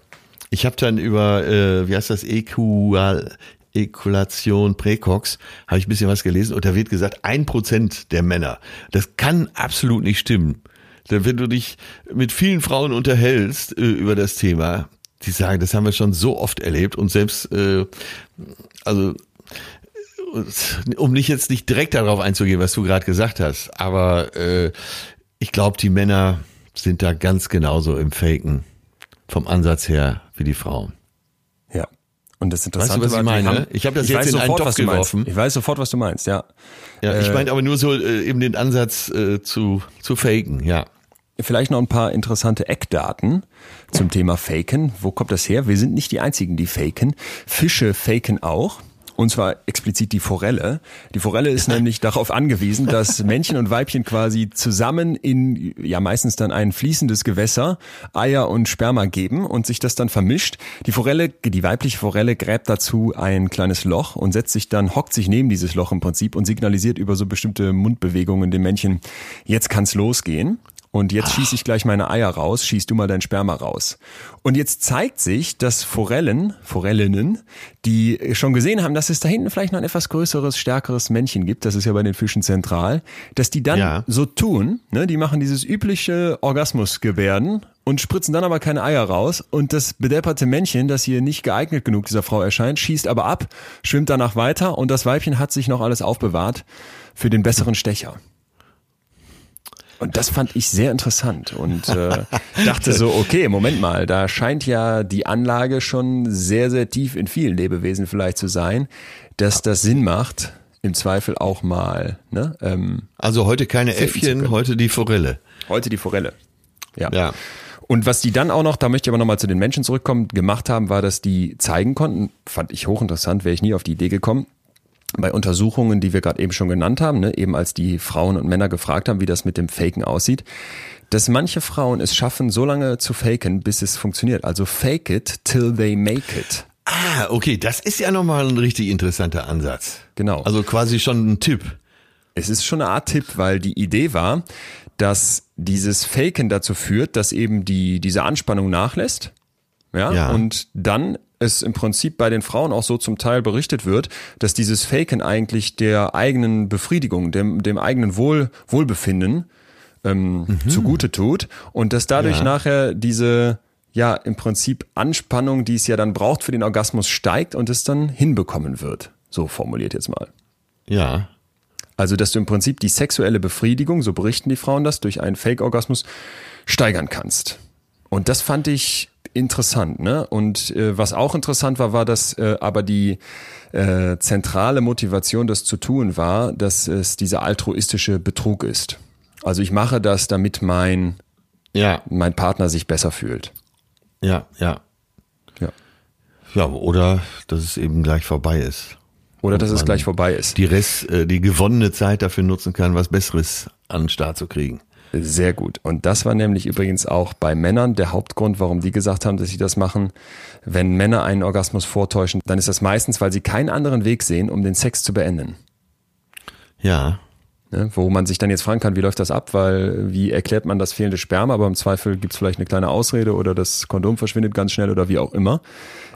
Ich habe dann über, äh, wie heißt das, Equal, Ekulation Präcox, habe ich ein bisschen was gelesen und da wird gesagt, ein Prozent der Männer. Das kann absolut nicht stimmen. Denn wenn du dich mit vielen Frauen unterhältst äh, über das Thema, die sagen, das haben wir schon so oft erlebt und selbst, äh, also um nicht jetzt nicht direkt darauf einzugehen, was du gerade gesagt hast, aber äh, ich glaube, die Männer sind da ganz genauso im Faken vom Ansatz her wie die Frauen. Ja. Und das Interessante weißt du, was ich meine? Haben, ich habe das jetzt in einen Topf geworfen. Ich weiß sofort, was du meinst, ja. Ja, ich äh, meine aber nur so äh, eben den Ansatz äh, zu, zu faken, ja. Vielleicht noch ein paar interessante Eckdaten zum Thema Faken. Wo kommt das her? Wir sind nicht die einzigen, die faken. Fische faken auch. Und zwar explizit die Forelle. Die Forelle ist nämlich darauf angewiesen, dass Männchen und Weibchen quasi zusammen in, ja meistens dann ein fließendes Gewässer Eier und Sperma geben und sich das dann vermischt. Die Forelle, die weibliche Forelle gräbt dazu ein kleines Loch und setzt sich dann, hockt sich neben dieses Loch im Prinzip und signalisiert über so bestimmte Mundbewegungen dem Männchen, jetzt kann's losgehen. Und jetzt schieße ich gleich meine Eier raus, schieß du mal dein Sperma raus. Und jetzt zeigt sich, dass Forellen, Forellinnen, die schon gesehen haben, dass es da hinten vielleicht noch ein etwas größeres, stärkeres Männchen gibt, das ist ja bei den Fischen zentral, dass die dann ja. so tun, ne, die machen dieses übliche Orgasmusgebärden und spritzen dann aber keine Eier raus und das bedepperte Männchen, das hier nicht geeignet genug dieser Frau erscheint, schießt aber ab, schwimmt danach weiter und das Weibchen hat sich noch alles aufbewahrt für den besseren Stecher. Und das fand ich sehr interessant und äh, dachte so, okay, Moment mal, da scheint ja die Anlage schon sehr, sehr tief in vielen Lebewesen vielleicht zu sein, dass das Sinn macht, im Zweifel auch mal. Ne, ähm, also heute keine Äffchen, heute die Forelle. Heute die Forelle. Ja. ja. Und was die dann auch noch, da möchte ich aber nochmal zu den Menschen zurückkommen, gemacht haben, war, dass die zeigen konnten, fand ich hochinteressant, wäre ich nie auf die Idee gekommen, bei Untersuchungen, die wir gerade eben schon genannt haben, ne, eben als die Frauen und Männer gefragt haben, wie das mit dem Faken aussieht, dass manche Frauen es schaffen, so lange zu faken, bis es funktioniert. Also fake it till they make it. Ah, okay, das ist ja nochmal ein richtig interessanter Ansatz. Genau. Also quasi schon ein Tipp. Es ist schon eine Art Tipp, weil die Idee war, dass dieses Faken dazu führt, dass eben die, diese Anspannung nachlässt. Ja, ja. und dann es im Prinzip bei den Frauen auch so zum Teil berichtet wird, dass dieses Faken eigentlich der eigenen Befriedigung, dem, dem eigenen Wohl, Wohlbefinden ähm, mhm. zugute tut und dass dadurch ja. nachher diese ja im Prinzip Anspannung, die es ja dann braucht für den Orgasmus, steigt und es dann hinbekommen wird. So formuliert jetzt mal. Ja. Also, dass du im Prinzip die sexuelle Befriedigung, so berichten die Frauen das, durch einen Fake-Orgasmus steigern kannst. Und das fand ich interessant, ne? Und äh, was auch interessant war, war, dass äh, aber die äh, zentrale Motivation, das zu tun, war, dass es dieser altruistische Betrug ist. Also ich mache das, damit mein ja. mein Partner sich besser fühlt. Ja, ja. Ja. Ja, oder dass es eben gleich vorbei ist. Oder dass es gleich vorbei ist. Die Rest, äh, die gewonnene Zeit dafür nutzen kann, was Besseres an den Start zu kriegen. Sehr gut. Und das war nämlich übrigens auch bei Männern der Hauptgrund, warum die gesagt haben, dass sie das machen. Wenn Männer einen Orgasmus vortäuschen, dann ist das meistens, weil sie keinen anderen Weg sehen, um den Sex zu beenden. Ja. Ne, wo man sich dann jetzt fragen kann, wie läuft das ab, weil wie erklärt man das fehlende Sperma, aber im Zweifel gibt es vielleicht eine kleine Ausrede oder das Kondom verschwindet ganz schnell oder wie auch immer.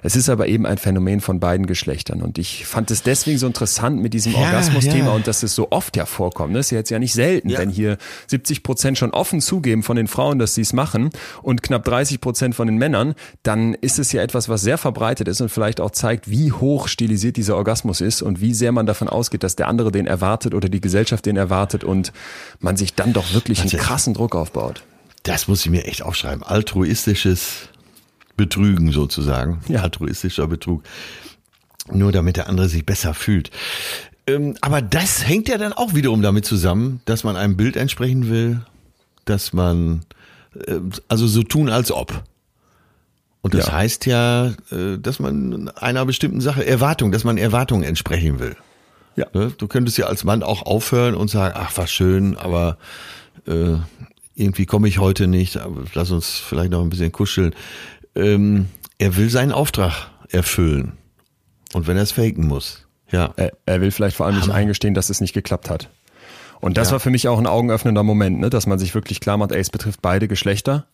Es ist aber eben ein Phänomen von beiden Geschlechtern. Und ich fand es deswegen so interessant mit diesem ja, Orgasmus-Thema ja. und dass es so oft ja vorkommt. Das ist ja jetzt ja nicht selten, ja. wenn hier 70 Prozent schon offen zugeben von den Frauen, dass sie es machen und knapp 30 Prozent von den Männern, dann ist es ja etwas, was sehr verbreitet ist und vielleicht auch zeigt, wie hoch stilisiert dieser Orgasmus ist und wie sehr man davon ausgeht, dass der andere den erwartet oder die Gesellschaft den erwartet und man sich dann doch wirklich einen krassen Druck aufbaut. Das muss ich mir echt aufschreiben. Altruistisches Betrügen sozusagen. Ja. Altruistischer Betrug. Nur damit der andere sich besser fühlt. Ähm, aber das hängt ja dann auch wiederum damit zusammen, dass man einem Bild entsprechen will, dass man, äh, also so tun als ob. Und das ja. heißt ja, äh, dass man einer bestimmten Sache Erwartung, dass man Erwartungen entsprechen will. Ja. Ne? Du könntest ja als Mann auch aufhören und sagen, ach, war schön, aber äh, irgendwie komme ich heute nicht, lass uns vielleicht noch ein bisschen kuscheln ähm, er will seinen Auftrag erfüllen. Und wenn er es faken muss. Ja. Er, er will vielleicht vor allem nicht Hammer. eingestehen, dass es nicht geklappt hat. Und das ja. war für mich auch ein augenöffnender Moment, ne, dass man sich wirklich klar macht, ey, es betrifft beide Geschlechter.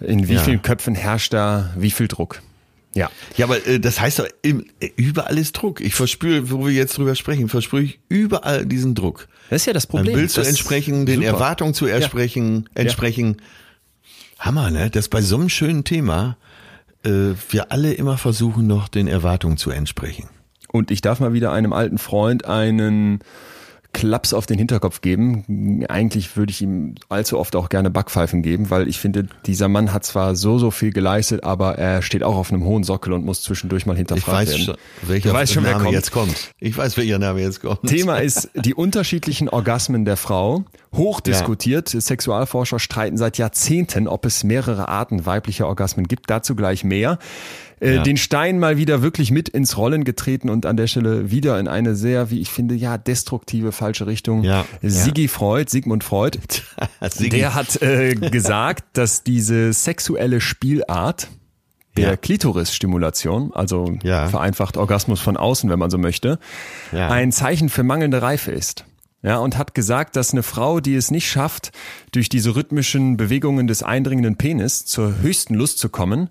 In wie ja. vielen Köpfen herrscht da wie viel Druck? Ja. Ja, aber äh, das heißt doch, äh, überall ist Druck. Ich verspüre, wo wir jetzt drüber sprechen, verspüre ich überall diesen Druck. Das ist ja das Problem. Bild zu Das- entsprechen, den. Erwartungen zu entsprechen, entsprechen. Hammer, ne? Dass bei so einem schönen Thema äh, wir alle immer versuchen, noch den Erwartungen zu entsprechen. Und ich darf mal wieder einem alten Freund einen Klaps auf den Hinterkopf geben. Eigentlich würde ich ihm allzu oft auch gerne Backpfeifen geben, weil ich finde, dieser Mann hat zwar so, so viel geleistet, aber er steht auch auf einem hohen Sockel und muss zwischendurch mal Ich hinterfragt weiß werden. schon, welcher du weißt schon, wer Name kommt. jetzt kommt. Ich weiß, welcher Name jetzt kommt. Thema ist die unterschiedlichen Orgasmen der Frau. Hochdiskutiert. Sexualforscher streiten seit Jahrzehnten, ob es mehrere Arten weiblicher Orgasmen gibt. Dazu gleich mehr. Äh, Ja. Den Stein mal wieder wirklich mit ins Rollen getreten und an der Stelle wieder in eine sehr, wie ich finde, ja, destruktive, falsche Richtung. Ja, Sigi Freud, Sigmund Freud, der hat äh, gesagt, dass diese sexuelle Spielart der Ja. Klitorisstimulation, also Ja. vereinfacht Orgasmus von außen, wenn man so möchte, Ja. ein Zeichen für mangelnde Reife ist. Ja, und hat gesagt, dass eine Frau, die es nicht schafft, durch diese rhythmischen Bewegungen des eindringenden Penis zur höchsten Lust zu kommen,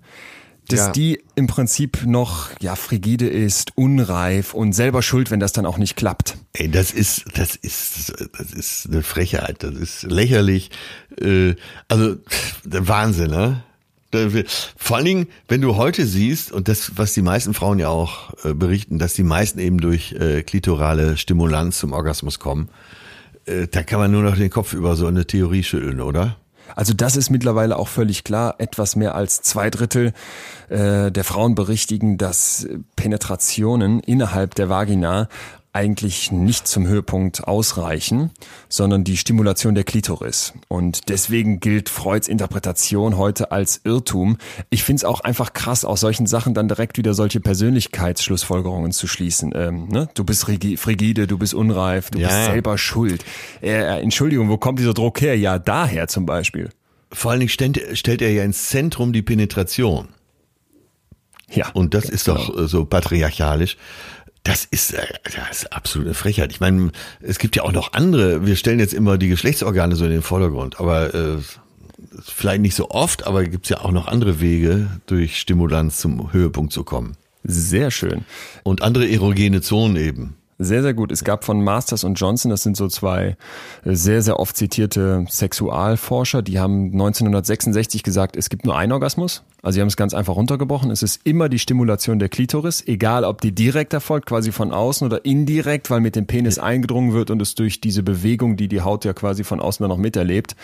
dass Ja. die im Prinzip noch ja frigide ist, unreif und selber schuld, wenn das dann auch nicht klappt. Ey, das ist, das ist, das ist eine Frechheit, das ist lächerlich. Äh, also der Wahnsinn, ne? Vor allen Dingen, wenn du heute siehst, und das, was die meisten Frauen ja auch äh, berichten, dass die meisten eben durch äh, klitorale Stimulanz zum Orgasmus kommen, äh, da kann man nur noch den Kopf über so eine Theorie schütteln, oder? Also das ist mittlerweile auch völlig klar. Etwas mehr als zwei Drittel äh, der Frauen berichtigen, dass Penetrationen innerhalb der Vagina eigentlich nicht zum Höhepunkt ausreichen, sondern die Stimulation der Klitoris. Und deswegen gilt Freuds Interpretation heute als Irrtum. Ich finde es auch einfach krass, aus solchen Sachen dann direkt wieder solche Persönlichkeitsschlussfolgerungen zu schließen. Ähm, ne? Du bist rigi- frigide, du bist unreif, du Ja, bist selber schuld. Äh, äh, Entschuldigung, wo kommt dieser Druck her? Ja, daher zum Beispiel. Vor allen Dingen stellt, stellt er ja ins Zentrum die Penetration. Ja. Und das ist doch genau. äh, so patriarchalisch. Das ist, äh, das ist absolute Frechheit. Ich meine, es gibt ja auch noch andere. Wir stellen jetzt immer die Geschlechtsorgane so in den Vordergrund, aber äh, vielleicht nicht so oft, aber gibt es ja auch noch andere Wege, durch Stimulanz zum Höhepunkt zu kommen. Sehr schön. Und andere erogene Zonen eben. Sehr, sehr gut. Es gab von Masters und Johnson, das sind so zwei äh, sehr, sehr oft zitierte Sexualforscher, die haben 1966 gesagt, es gibt nur einen Orgasmus. Also sie haben es ganz einfach runtergebrochen. Es ist immer die Stimulation der Klitoris, egal ob die direkt erfolgt, quasi von außen oder indirekt, weil mit dem Penis eingedrungen wird und es durch diese Bewegung, die die Haut ja quasi von außen dann noch miterlebt,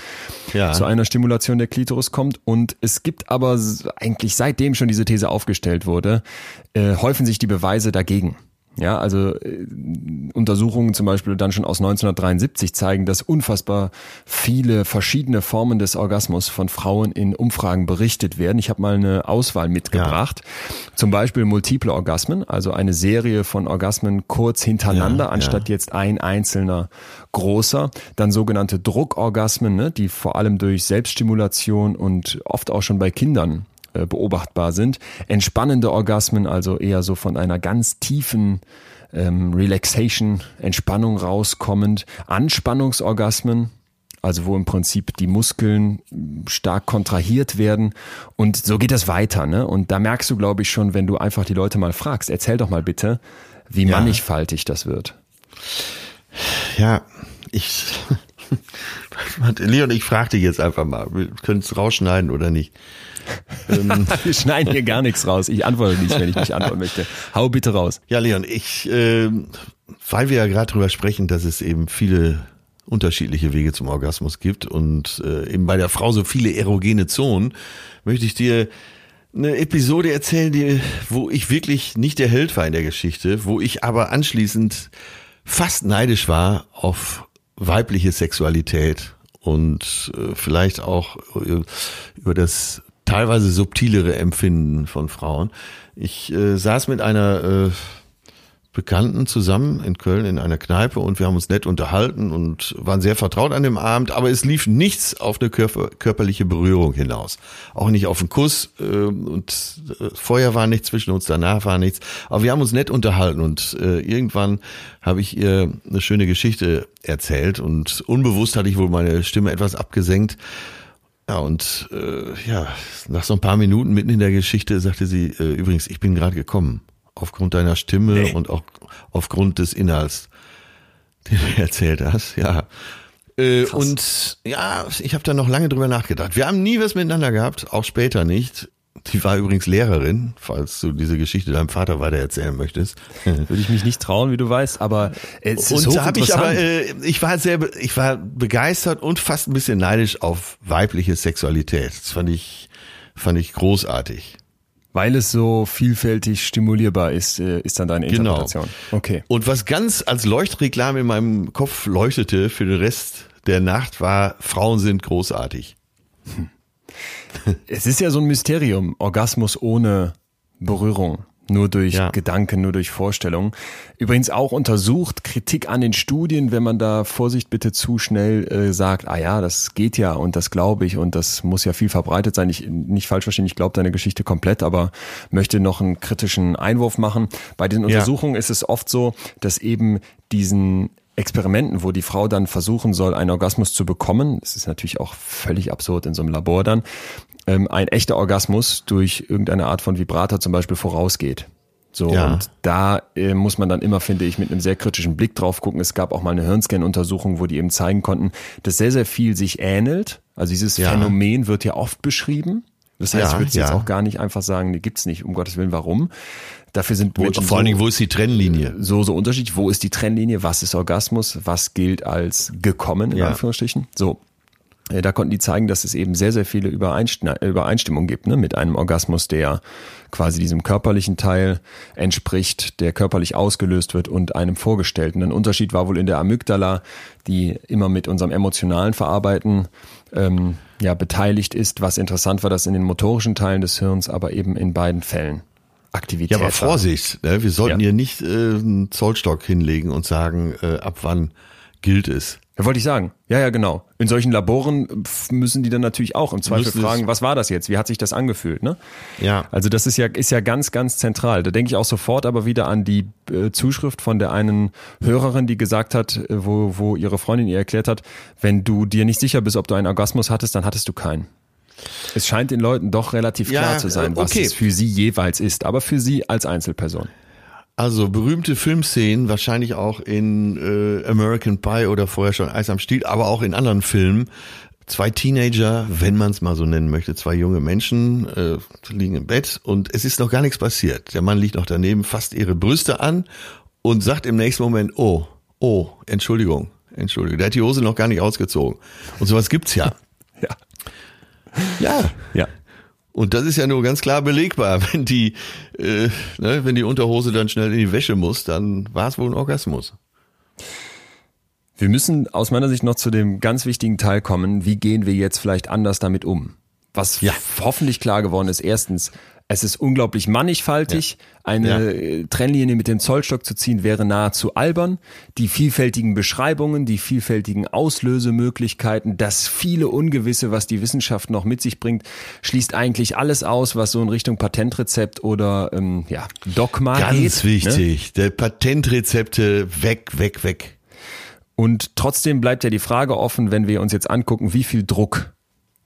Ja. zu einer Stimulation der Klitoris kommt. Und es gibt aber eigentlich seitdem schon diese These aufgestellt wurde, äh, häufen sich die Beweise dagegen. Ja, also äh, Untersuchungen zum Beispiel dann schon aus 1973 zeigen, dass unfassbar viele verschiedene Formen des Orgasmus von Frauen in Umfragen berichtet werden. Ich habe mal eine Auswahl mitgebracht. Zum Beispiel multiple Orgasmen, also eine Serie von Orgasmen kurz hintereinander, Ja, anstatt jetzt ein einzelner großer. Dann sogenannte Druckorgasmen, ne, die vor allem durch Selbststimulation und oft auch schon bei Kindern äh, beobachtbar sind. Entspannende Orgasmen, also eher so von einer ganz tiefen ähm, Relaxation, Entspannung rauskommend. Anspannungsorgasmen, also wo im Prinzip die Muskeln stark kontrahiert werden. Und so geht das weiter. Ne? Und da merkst du, glaube ich, schon, wenn du einfach die Leute mal fragst, erzähl doch mal bitte, wie Ja. mannigfaltig das wird. Ja, ich. Leon, ich frage dich jetzt einfach mal. Wir können es rausschneiden oder nicht? Wir schneiden hier gar nichts raus. Ich antworte nicht, wenn ich nicht antworten möchte. Hau bitte raus. Ja, Leon, ich, äh, weil wir ja gerade drüber sprechen, dass es eben viele unterschiedliche Wege zum Orgasmus gibt und äh, eben bei der Frau so viele erogene Zonen, möchte ich dir eine Episode erzählen, die, wo ich wirklich nicht der Held war in der Geschichte, wo ich aber anschließend fast neidisch war auf weibliche Sexualität und äh, vielleicht auch äh, über das teilweise subtilere Empfinden von Frauen. Ich äh, saß mit einer äh, Bekannten zusammen in Köln in einer Kneipe und wir haben uns nett unterhalten und waren sehr vertraut an dem Abend, aber es lief nichts auf eine körper körperliche Berührung hinaus. Auch nicht auf einen Kuss äh, und äh, vorher war nichts zwischen uns, danach war nichts. Aber wir haben uns nett unterhalten und äh, irgendwann habe ich ihr eine schöne Geschichte erzählt und unbewusst hatte ich wohl meine Stimme etwas abgesenkt Ja, und äh, ja, nach so ein paar Minuten mitten in der Geschichte sagte sie, äh, übrigens, ich bin gerade gekommen. Aufgrund deiner Stimme nee. und auch aufgrund des Inhalts, den du erzählt hast, ja. Äh, und ja, ich habe da noch lange drüber nachgedacht. Wir haben nie was miteinander gehabt, auch später nicht. Die war übrigens Lehrerin, falls du diese Geschichte deinem Vater weiter erzählen möchtest. Würde ich mich nicht trauen, wie du weißt, aber es ist und habe ich aber, äh, ich war sehr, ich war begeistert und fast ein bisschen neidisch auf weibliche Sexualität. Das fand ich, fand ich großartig. Weil es so vielfältig stimulierbar ist, äh, ist dann deine genau. Interpretation. Genau. Okay. Und was ganz als Leuchtreklame in meinem Kopf leuchtete für den Rest der Nacht war, Frauen sind großartig. Hm. Es ist ja so ein Mysterium, Orgasmus ohne Berührung. Nur durch ja. Gedanken, nur durch Vorstellungen. Übrigens auch untersucht, Kritik an den Studien, wenn man da Vorsicht bitte zu schnell äh, sagt, ah ja, das geht ja und das glaube ich und das muss ja viel verbreitet sein. Ich nicht falsch verstehen, ich glaube deine Geschichte komplett, aber möchte noch einen kritischen Einwurf machen. Bei den Untersuchungen ja. ist es oft so, dass eben diesen Experimenten, wo die Frau dann versuchen soll, einen Orgasmus zu bekommen, das ist natürlich auch völlig absurd in so einem Labor dann, ähm, ein echter Orgasmus durch irgendeine Art von Vibrator zum Beispiel vorausgeht. So, ja. und da äh, muss man dann immer, finde ich, mit einem sehr kritischen Blick drauf gucken. Es gab auch mal eine Hirnscan-Untersuchung, wo die eben zeigen konnten, dass sehr, sehr viel sich ähnelt. Also dieses ja. Phänomen wird ja oft beschrieben. Das heißt, ja, ich würde ja. jetzt auch gar nicht einfach sagen, die gibt's nicht, um Gottes Willen, warum. Dafür sind wo, Menschen vor allen Dingen, wo ist die Trennlinie? So, so unterschiedlich. Wo ist die Trennlinie? Was ist Orgasmus? Was gilt als gekommen, in ja. Anführungsstrichen? So. Äh, da konnten die zeigen, dass es eben sehr, sehr viele Übereinstimmungen gibt, ne, mit einem Orgasmus, der quasi diesem körperlichen Teil entspricht, der körperlich ausgelöst wird und einem vorgestellten. Ein Unterschied war wohl in der Amygdala, die immer mit unserem emotionalen Verarbeiten ähm, ja, beteiligt ist. Was interessant war, dass in den motorischen Teilen des Hirns aber eben in beiden Fällen Aktivität. Ja, aber Vorsicht, ne? wir sollten ja. hier nicht äh, einen Zollstock hinlegen und sagen, äh, ab wann gilt es. Ja, wollte ich sagen. Ja, ja, genau. In solchen Laboren müssen die dann natürlich auch im Zweifel müssen fragen, was war das jetzt? Wie hat sich das angefühlt? Ne? Ja. Also das ist ja, ist ja ganz, ganz zentral. Da denke ich auch sofort aber wieder an die äh, Zuschrift von der einen Hörerin, die gesagt hat, äh, wo, wo ihre Freundin ihr erklärt hat, wenn du dir nicht sicher bist, ob du einen Orgasmus hattest, dann hattest du keinen. Es scheint den Leuten doch relativ ja, klar zu sein, was okay. es für sie jeweils ist, aber für sie als Einzelperson. Also berühmte Filmszenen, wahrscheinlich auch in äh, American Pie oder vorher schon Eis am Stiel, aber auch in anderen Filmen. Zwei Teenager, wenn man es mal so nennen möchte, zwei junge Menschen äh, liegen im Bett und es ist noch gar nichts passiert. Der Mann liegt noch daneben, fasst ihre Brüste an und sagt im nächsten Moment, oh, oh, Entschuldigung, Entschuldigung, der hat die Hose noch gar nicht ausgezogen. Und sowas gibt's ja. Ja. Ja. Und das ist ja nur ganz klar belegbar. Wenn die, äh, ne, wenn die Unterhose dann schnell in die Wäsche muss, dann war es wohl ein Orgasmus. Wir müssen aus meiner Sicht noch zu dem ganz wichtigen Teil kommen. Wie gehen wir jetzt vielleicht anders damit um? Was ja. hoffentlich klar geworden ist. Erstens, es ist unglaublich mannigfaltig. Ja. Eine ja. Trennlinie mit dem Zollstock zu ziehen wäre nahezu albern. Die vielfältigen Beschreibungen, die vielfältigen Auslösemöglichkeiten, das viele Ungewisse, was die Wissenschaft noch mit sich bringt, schließt eigentlich alles aus, was so in Richtung Patentrezept oder ähm, ja, Dogma Ganz geht. Ganz ne? wichtig. Ne? Der Patentrezepte weg, weg, weg. Und trotzdem bleibt ja die Frage offen, wenn wir uns jetzt angucken, wie viel Druck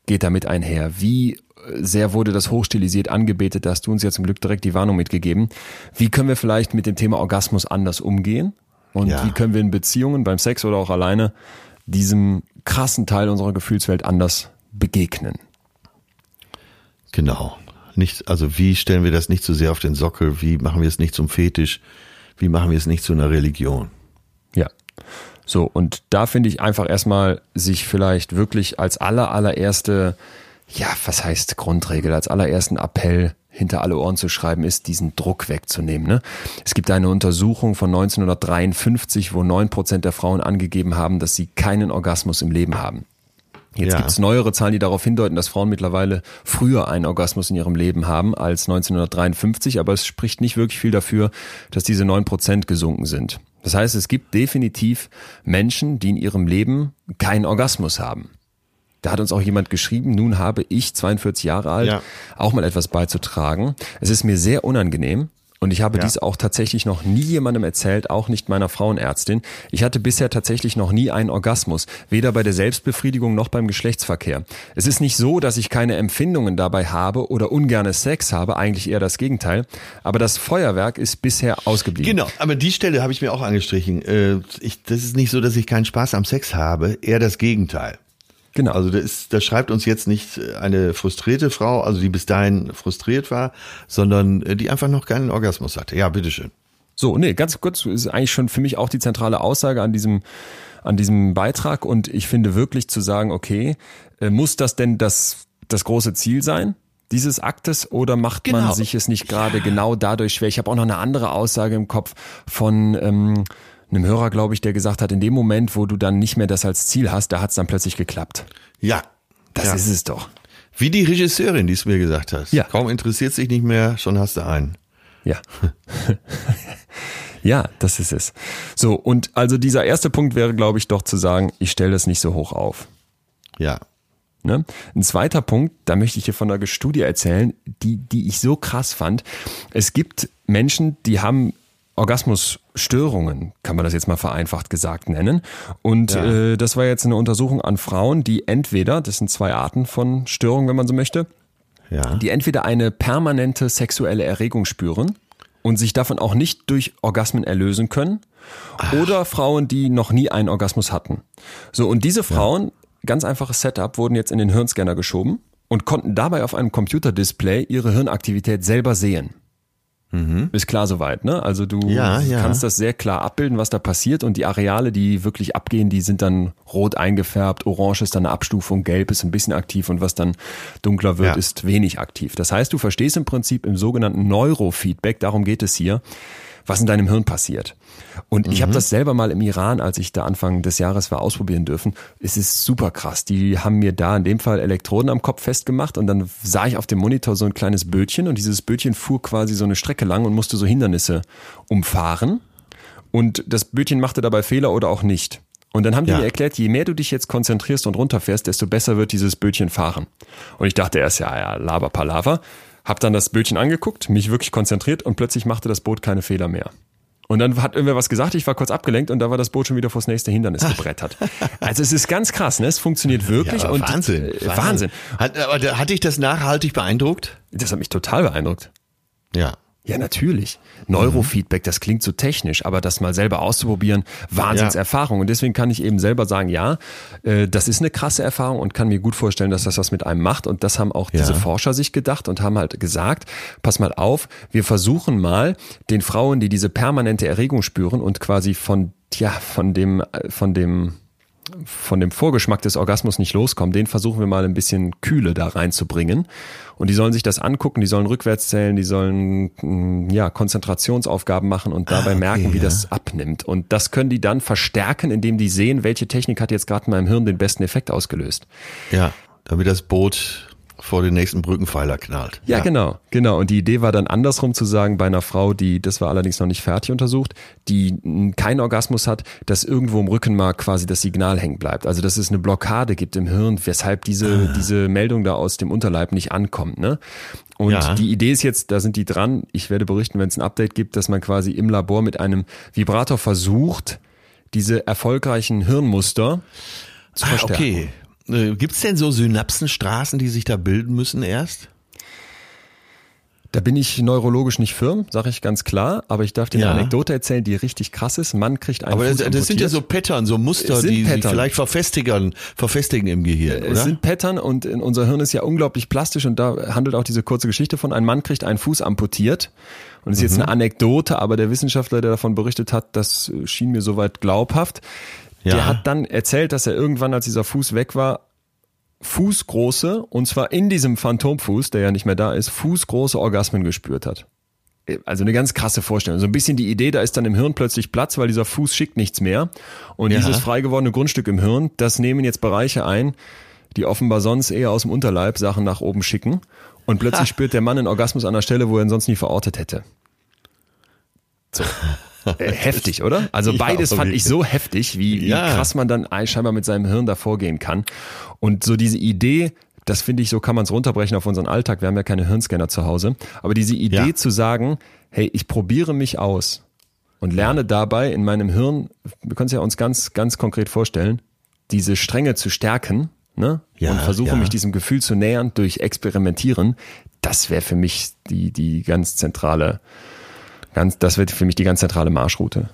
geht damit einher? Wie sehr wurde das hochstilisiert angebetet, da hast du uns ja zum Glück direkt die Warnung mitgegeben. Wie können wir vielleicht mit dem Thema Orgasmus anders umgehen? Und ja. wie können wir in Beziehungen, beim Sex oder auch alleine, diesem krassen Teil unserer Gefühlswelt anders begegnen? Genau. Nicht, also wie stellen wir das nicht zu so sehr auf den Sockel? Wie machen wir es nicht zum Fetisch? Wie machen wir es nicht zu einer Religion? Ja. So, und da finde ich einfach erstmal, sich vielleicht wirklich als aller, allererste ja, was heißt Grundregel? Als allerersten Appell hinter alle Ohren zu schreiben ist, diesen Druck wegzunehmen. Ne? Es gibt eine Untersuchung von 1953, wo neun Prozent der Frauen angegeben haben, dass sie keinen Orgasmus im Leben haben. Jetzt ja. gibt es neuere Zahlen, die darauf hindeuten, dass Frauen mittlerweile früher einen Orgasmus in ihrem Leben haben als 1953, aber es spricht nicht wirklich viel dafür, dass diese neun Prozent gesunken sind. Das heißt, es gibt definitiv Menschen, die in ihrem Leben keinen Orgasmus haben. Da hat uns auch jemand geschrieben, nun habe ich, 42 Jahre alt, ja. auch mal etwas beizutragen. Es ist mir sehr unangenehm, Und ich habe Ja. dies auch tatsächlich noch nie jemandem erzählt, auch nicht meiner Frauenärztin. Ich hatte bisher tatsächlich noch nie einen Orgasmus, weder bei der Selbstbefriedigung noch beim Geschlechtsverkehr. Es ist nicht so, dass ich keine Empfindungen dabei habe oder ungerne Sex habe, eigentlich eher das Gegenteil. Aber das Feuerwerk ist bisher ausgeblieben. Genau, aber die Stelle habe ich mir auch angestrichen. Äh, Ich, das ist nicht so, dass ich keinen Spaß am Sex habe, eher das Gegenteil. Genau. Also das, ist, das schreibt uns jetzt nicht eine frustrierte Frau, also die bis dahin frustriert war, sondern äh, die einfach noch keinen Orgasmus hatte. Ja, bitteschön. So, nee, ganz kurz, ist eigentlich schon für mich auch die zentrale Aussage an diesem, an diesem Beitrag und ich finde wirklich zu sagen, okay, äh, muss das denn das, das große Ziel sein? Dieses Aktes oder macht man Genau. sich es nicht gerade genau dadurch schwer? Ich habe auch noch eine andere Aussage im Kopf von ähm, einem Hörer, glaube ich, der gesagt hat, in dem Moment, wo du dann nicht mehr das als Ziel hast, da hat es dann plötzlich geklappt. Ja. Das ja. ist es doch. Wie die Regisseurin, die es mir gesagt hat. Ja. Kaum interessiert sich nicht mehr, schon hast du einen. Ja. ja, das ist es. So, und also dieser erste Punkt wäre, glaube ich, doch zu sagen, ich stelle das nicht so hoch auf. Ja. Ne? Ein zweiter Punkt, da möchte ich dir von einer Studie erzählen, die, die ich so krass fand. Es gibt Menschen, die haben Orgasmusstörungen, kann man das jetzt mal vereinfacht gesagt nennen. Und Ja. äh, das war jetzt eine Untersuchung an Frauen, die entweder, das sind zwei Arten von Störungen, wenn man so möchte, Ja. die entweder eine permanente sexuelle Erregung spüren und sich davon auch nicht durch Orgasmen erlösen können, oder Frauen, die noch nie einen Orgasmus hatten. So, und diese Frauen, ganz einfaches Setup, wurden jetzt in den Hirnscanner geschoben und konnten dabei auf einem Computerdisplay ihre Hirnaktivität selber sehen. Ist klar soweit, ne? Also du Mhm. Ja, ja. kannst das sehr klar abbilden, was da passiert und die Areale, die wirklich abgehen, die sind dann rot eingefärbt, orange ist dann eine Abstufung, gelb ist ein bisschen aktiv und was dann dunkler wird, Ja. ist wenig aktiv. Das heißt, du verstehst im Prinzip im sogenannten Neurofeedback, darum geht es hier, was in deinem Hirn passiert. Und ich habe das selber mal im Iran, als ich da Anfang des Jahres war, ausprobieren dürfen. Es ist super krass. Die haben mir da in dem Fall Elektroden am Kopf festgemacht und dann sah ich auf dem Monitor so ein kleines Bötchen und dieses Bötchen fuhr quasi so eine Strecke lang und musste so Hindernisse umfahren. Und das Bötchen machte dabei Fehler oder auch nicht. Und dann haben die Ja. mir erklärt, je mehr du dich jetzt konzentrierst und runterfährst, desto besser wird dieses Bötchen fahren. Und ich dachte erst, ja, ja, laber palaver. Hab dann das Bötchen angeguckt, mich wirklich konzentriert und plötzlich machte das Boot keine Fehler mehr. Und dann hat irgendwer was gesagt, ich war kurz abgelenkt und da war das Boot schon wieder vors nächste Hindernis gebrettert. Also es ist ganz krass, ne? Es funktioniert wirklich aber und Wahnsinn. äh, Wahnsinn. Hat, aber hat dich das nachhaltig beeindruckt? Das hat mich total beeindruckt. Ja. Ja, natürlich. Neurofeedback, das klingt so technisch, aber das mal selber auszuprobieren, Wahnsinnserfahrung. Und deswegen kann ich eben selber sagen, ja, äh, das ist eine krasse Erfahrung und kann mir gut vorstellen, dass das was mit einem macht. Und das haben auch Ja. diese Forscher sich gedacht und haben halt gesagt, pass mal auf, wir versuchen mal den Frauen, die diese permanente Erregung spüren und quasi von, ja, von dem, äh, von dem, von dem Vorgeschmack des Orgasmus nicht loskommen, den versuchen wir mal ein bisschen Kühle da reinzubringen. Und die sollen sich das angucken, die sollen rückwärts zählen, die sollen mh, ja Konzentrationsaufgaben machen und dabei Ah, okay, merken, wie ja. das abnimmt. Und das können die dann verstärken, indem die sehen, welche Technik hat jetzt gerade in meinem Hirn den besten Effekt ausgelöst. Ja. Damit das Boot vor den nächsten Brückenpfeiler knallt. Ja, genau, genau. Und die Idee war dann andersrum zu sagen, bei einer Frau, die, das war allerdings noch nicht fertig untersucht, die keinen Orgasmus hat, dass irgendwo im Rückenmark quasi das Signal hängen bleibt. Also, dass es eine Blockade gibt im Hirn, weshalb diese, diese Meldung da aus dem Unterleib nicht ankommt, ne? Und Ja. die Idee ist jetzt, da sind die dran, ich werde berichten, wenn es ein Update gibt, dass man quasi im Labor mit einem Vibrator versucht, diese erfolgreichen Hirnmuster zu Ah, verstärken. okay. Äh, Gibt's denn so Synapsenstraßen, die sich da bilden müssen erst? Da bin ich neurologisch nicht firm, sage ich ganz klar, aber ich darf dir Ja. eine Anekdote erzählen, die richtig krass ist. Mann kriegt einen Aber Fuß das, das sind ja so amputiert. Pattern, so Muster, Es die sich Pattern. vielleicht verfestigen, verfestigen im Gehirn, Es oder? sind Pattern und unser Hirn ist ja unglaublich plastisch und da handelt auch diese kurze Geschichte von, ein Mann kriegt einen Fuß amputiert. Und das ist Mhm. jetzt eine Anekdote, aber der Wissenschaftler, der davon berichtet hat, das schien mir soweit glaubhaft. Ja. Der hat dann erzählt, dass er irgendwann, als dieser Fuß weg war, fußgroße, und zwar in diesem Phantomfuß, der ja nicht mehr da ist, fußgroße Orgasmen gespürt hat. Also eine ganz krasse Vorstellung. So ein bisschen die Idee, da ist dann im Hirn plötzlich Platz, weil dieser Fuß schickt nichts mehr. Und Ja. dieses frei gewordene Grundstück im Hirn, das nehmen jetzt Bereiche ein, die offenbar sonst eher aus dem Unterleib Sachen nach oben schicken. Und plötzlich spürt der Mann einen Orgasmus an einer Stelle, wo er ihn sonst nie verortet hätte. So. Äh, heftig, oder? Also Ja, beides fand wirklich. ich so heftig, wie, wie Ja. krass man dann scheinbar mit seinem Hirn da vorgehen kann. Und so diese Idee, das finde ich, so kann man es runterbrechen auf unseren Alltag. Wir haben ja keine Hirnscanner zu Hause. Aber diese Idee Ja. zu sagen, hey, ich probiere mich aus und lerne dabei in meinem Hirn, wir können es ja uns ganz, ganz konkret vorstellen, diese Stränge zu stärken, ne? Ja, und versuche ja. mich diesem Gefühl zu nähern durch Experimentieren. Das wäre für mich die, die ganz zentrale, ganz, das wird für mich die ganz zentrale Marschroute.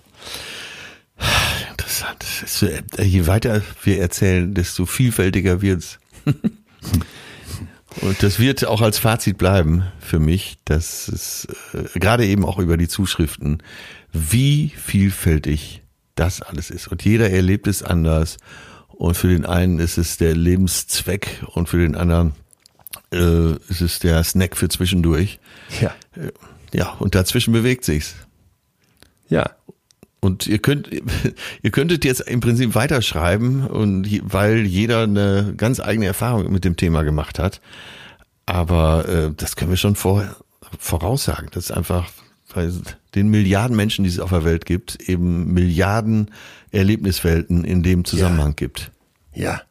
Interessant. Ist, äh, je weiter wir erzählen, desto vielfältiger wird's. Und das wird auch als Fazit bleiben für mich, dass es äh, gerade eben auch über die Zuschriften, wie vielfältig das alles ist. Und jeder erlebt es anders. Und für den einen ist es der Lebenszweck und für den anderen äh, ist es der Snack für zwischendurch. Ja. Ja, und dazwischen bewegt sich's. Ja. Und ihr könnt, ihr könntet jetzt im Prinzip weiterschreiben und weil jeder eine ganz eigene Erfahrung mit dem Thema gemacht hat. Aber äh, das können wir schon vor, voraussagen. Das ist einfach bei den Milliarden Menschen, die es auf der Welt gibt, eben Milliarden Erlebniswelten in dem Zusammenhang gibt. Ja.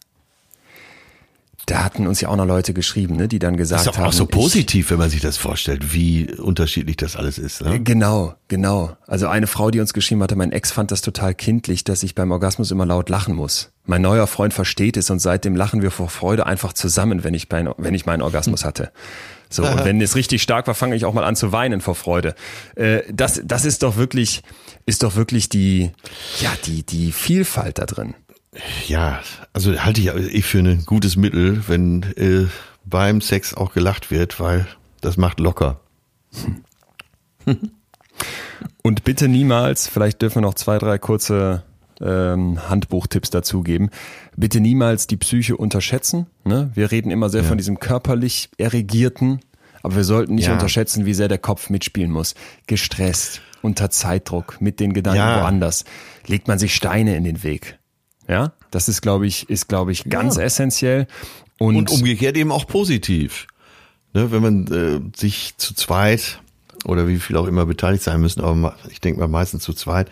Da hatten uns ja auch noch Leute geschrieben, ne, die dann gesagt Das ist doch haben. auch so ich- positiv, wenn man sich das vorstellt, wie unterschiedlich das alles ist. Ne? Genau, genau. Also eine Frau, die uns geschrieben hatte, mein Ex fand das total kindlich, dass ich beim Orgasmus immer laut lachen muss. Mein neuer Freund versteht es und seitdem lachen wir vor Freude einfach zusammen, wenn ich, mein, wenn ich meinen Orgasmus hatte. So, und wenn es richtig stark war, fange ich auch mal an zu weinen vor Freude. Äh, das, das ist doch wirklich, ist doch wirklich die, ja, die, die Vielfalt da drin. Ja, also halte ich ich für ein gutes Mittel, wenn äh, beim Sex auch gelacht wird, weil das macht locker. Und bitte niemals, vielleicht dürfen wir noch zwei, drei kurze ähm, Handbuchtipps dazugeben. Bitte niemals die Psyche unterschätzen. Ne? Wir reden immer sehr von diesem körperlich erregierten, aber wir sollten nicht Ja. unterschätzen, wie sehr der Kopf mitspielen muss. Gestresst, unter Zeitdruck, mit den Gedanken Ja. woanders, legt man sich Steine in den Weg. Ja, das ist, glaube ich, ist, glaube ich, ganz essentiell. Und, Und umgekehrt eben auch positiv. Ne, wenn man äh, sich zu zweit oder wie viel auch immer beteiligt sein müssen, aber ich denke mal meistens zu zweit,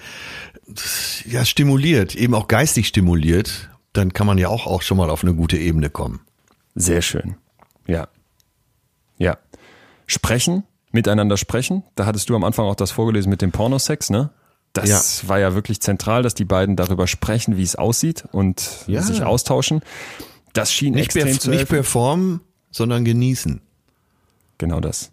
das, ja, stimuliert, eben auch geistig stimuliert, dann kann man ja auch, auch schon mal auf eine gute Ebene kommen. Sehr schön. Ja. Ja. Sprechen, miteinander sprechen. Da hattest du am Anfang auch das vorgelesen mit dem Pornosex, ne? Das war ja wirklich zentral, dass die beiden darüber sprechen, wie es aussieht und Ja. sich austauschen. Das schien Nicht, extrem zu nicht helfen. performen, sondern genießen. Genau das.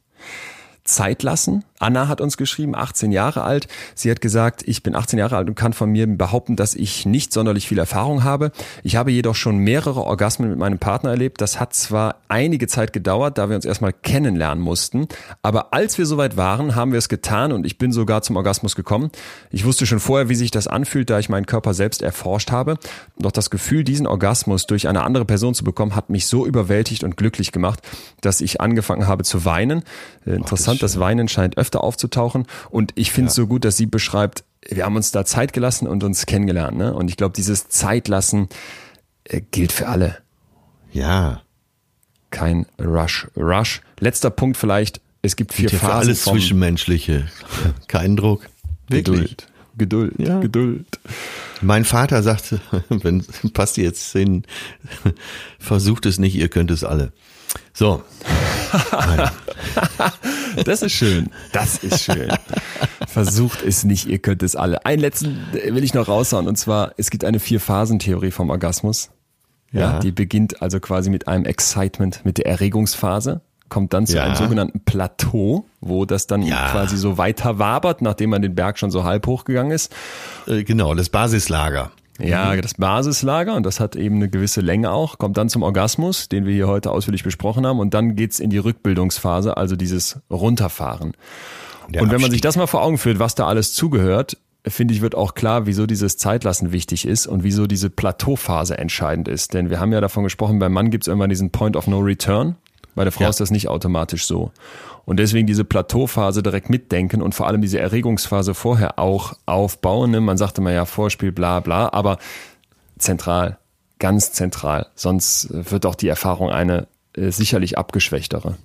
Zeit lassen. Anna hat uns geschrieben, 18 Jahre alt. Sie hat gesagt, ich bin 18 Jahre alt und kann von mir behaupten, dass ich nicht sonderlich viel Erfahrung habe. Ich habe jedoch schon mehrere Orgasmen mit meinem Partner erlebt. Das hat zwar einige Zeit gedauert, da wir uns erstmal kennenlernen mussten, aber als wir soweit waren, haben wir es getan und ich bin sogar zum Orgasmus gekommen. Ich wusste schon vorher, wie sich das anfühlt, da ich meinen Körper selbst erforscht habe. Doch das Gefühl, diesen Orgasmus durch eine andere Person zu bekommen, hat mich so überwältigt und glücklich gemacht, dass ich angefangen habe zu weinen. Interessant, das Weinen scheint öfter aufzutauchen. Und ich finde es so gut, dass sie beschreibt, wir haben uns da Zeit gelassen und uns kennengelernt. Ne? Und ich glaube, dieses Zeitlassen äh, gilt für alle. Ja. Kein Rush. Rush. Letzter Punkt vielleicht. Es gibt vier Gilt ja für Phasen alles vom Zwischenmenschliche. Kein Druck. Wirklich. Geduld. Geduld. Ja. Geduld. Mein Vater sagte, wenn passt jetzt hin, versucht es nicht, ihr könnt es alle. So, Das ist schön. Das ist schön. Versucht es nicht, ihr könnt es alle. Einen letzten will ich noch raushauen. Und zwar, es gibt eine Vier-Phasen-Theorie vom Orgasmus. Ja. Ja. Die beginnt also quasi mit einem Excitement, mit der Erregungsphase, kommt dann zu Ja. einem sogenannten Plateau, wo das dann Ja. quasi so weiter wabert, nachdem man den Berg schon so halb hochgegangen ist. äh, genau, das Basislager. Ja, das Basislager und das hat eben eine gewisse Länge auch, kommt dann zum Orgasmus, den wir hier heute ausführlich besprochen haben und dann geht's in die Rückbildungsphase, also dieses Runterfahren. Der und wenn man Abstieg. sich das mal vor Augen führt, was da alles zugehört, finde ich, wird auch klar, wieso dieses Zeitlassen wichtig ist und wieso diese Plateauphase entscheidend ist. Denn wir haben ja davon gesprochen, beim Mann gibt's irgendwann diesen Point of No Return, bei der Frau Ja. ist das nicht automatisch so. Und deswegen diese Plateauphase direkt mitdenken und vor allem diese Erregungsphase vorher auch aufbauen. Ne? Man sagte mal ja Vorspiel, bla bla, aber zentral, ganz zentral. Sonst äh, wird auch die Erfahrung eine äh, sicherlich abgeschwächtere.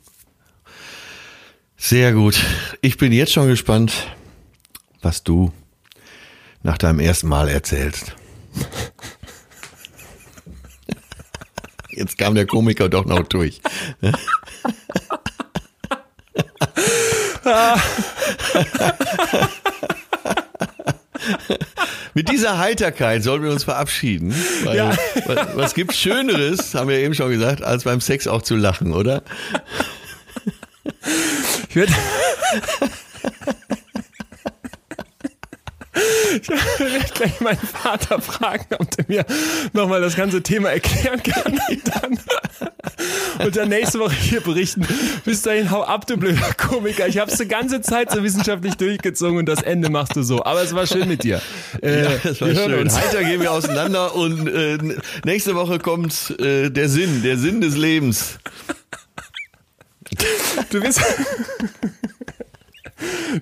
Sehr gut. Ich bin jetzt schon gespannt, was du nach deinem ersten Mal erzählst. Jetzt kam der Komiker doch noch durch. Mit dieser Heiterkeit sollen wir uns verabschieden. Weil Ja. was, was gibt Schöneres, haben wir eben schon gesagt, als beim Sex auch zu lachen, oder? Ich werde ich werde gleich meinen Vater fragen, ob der mir nochmal das ganze Thema erklären kann. Und dann, und dann nächste Woche hier berichten. Bis dahin, hau ab, du blöder Komiker. Ich habe es die ganze Zeit so wissenschaftlich durchgezogen und das Ende machst du so. Aber es war schön mit dir. Äh, Ja, das war schön. uns. Heiter gehen wir auseinander und äh, nächste Woche kommt äh, der Sinn, der Sinn des Lebens. Du bist.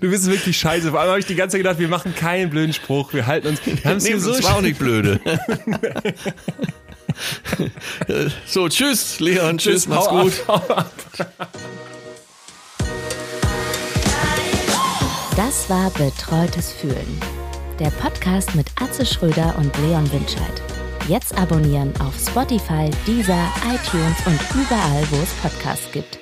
Du bist wirklich scheiße. Vor allem habe ich die ganze Zeit gedacht, wir machen keinen blöden Spruch. Wir halten uns. Wir haben es Nee, so das war auch nicht blöde. so, tschüss, Leon. Tschüss, mach's hau gut. Ab, hau ab. Das war Betreutes Fühlen. Der Podcast mit Atze Schröder und Leon Winscheid. Jetzt abonnieren auf Spotify, Deezer, iTunes und überall, wo es Podcasts gibt.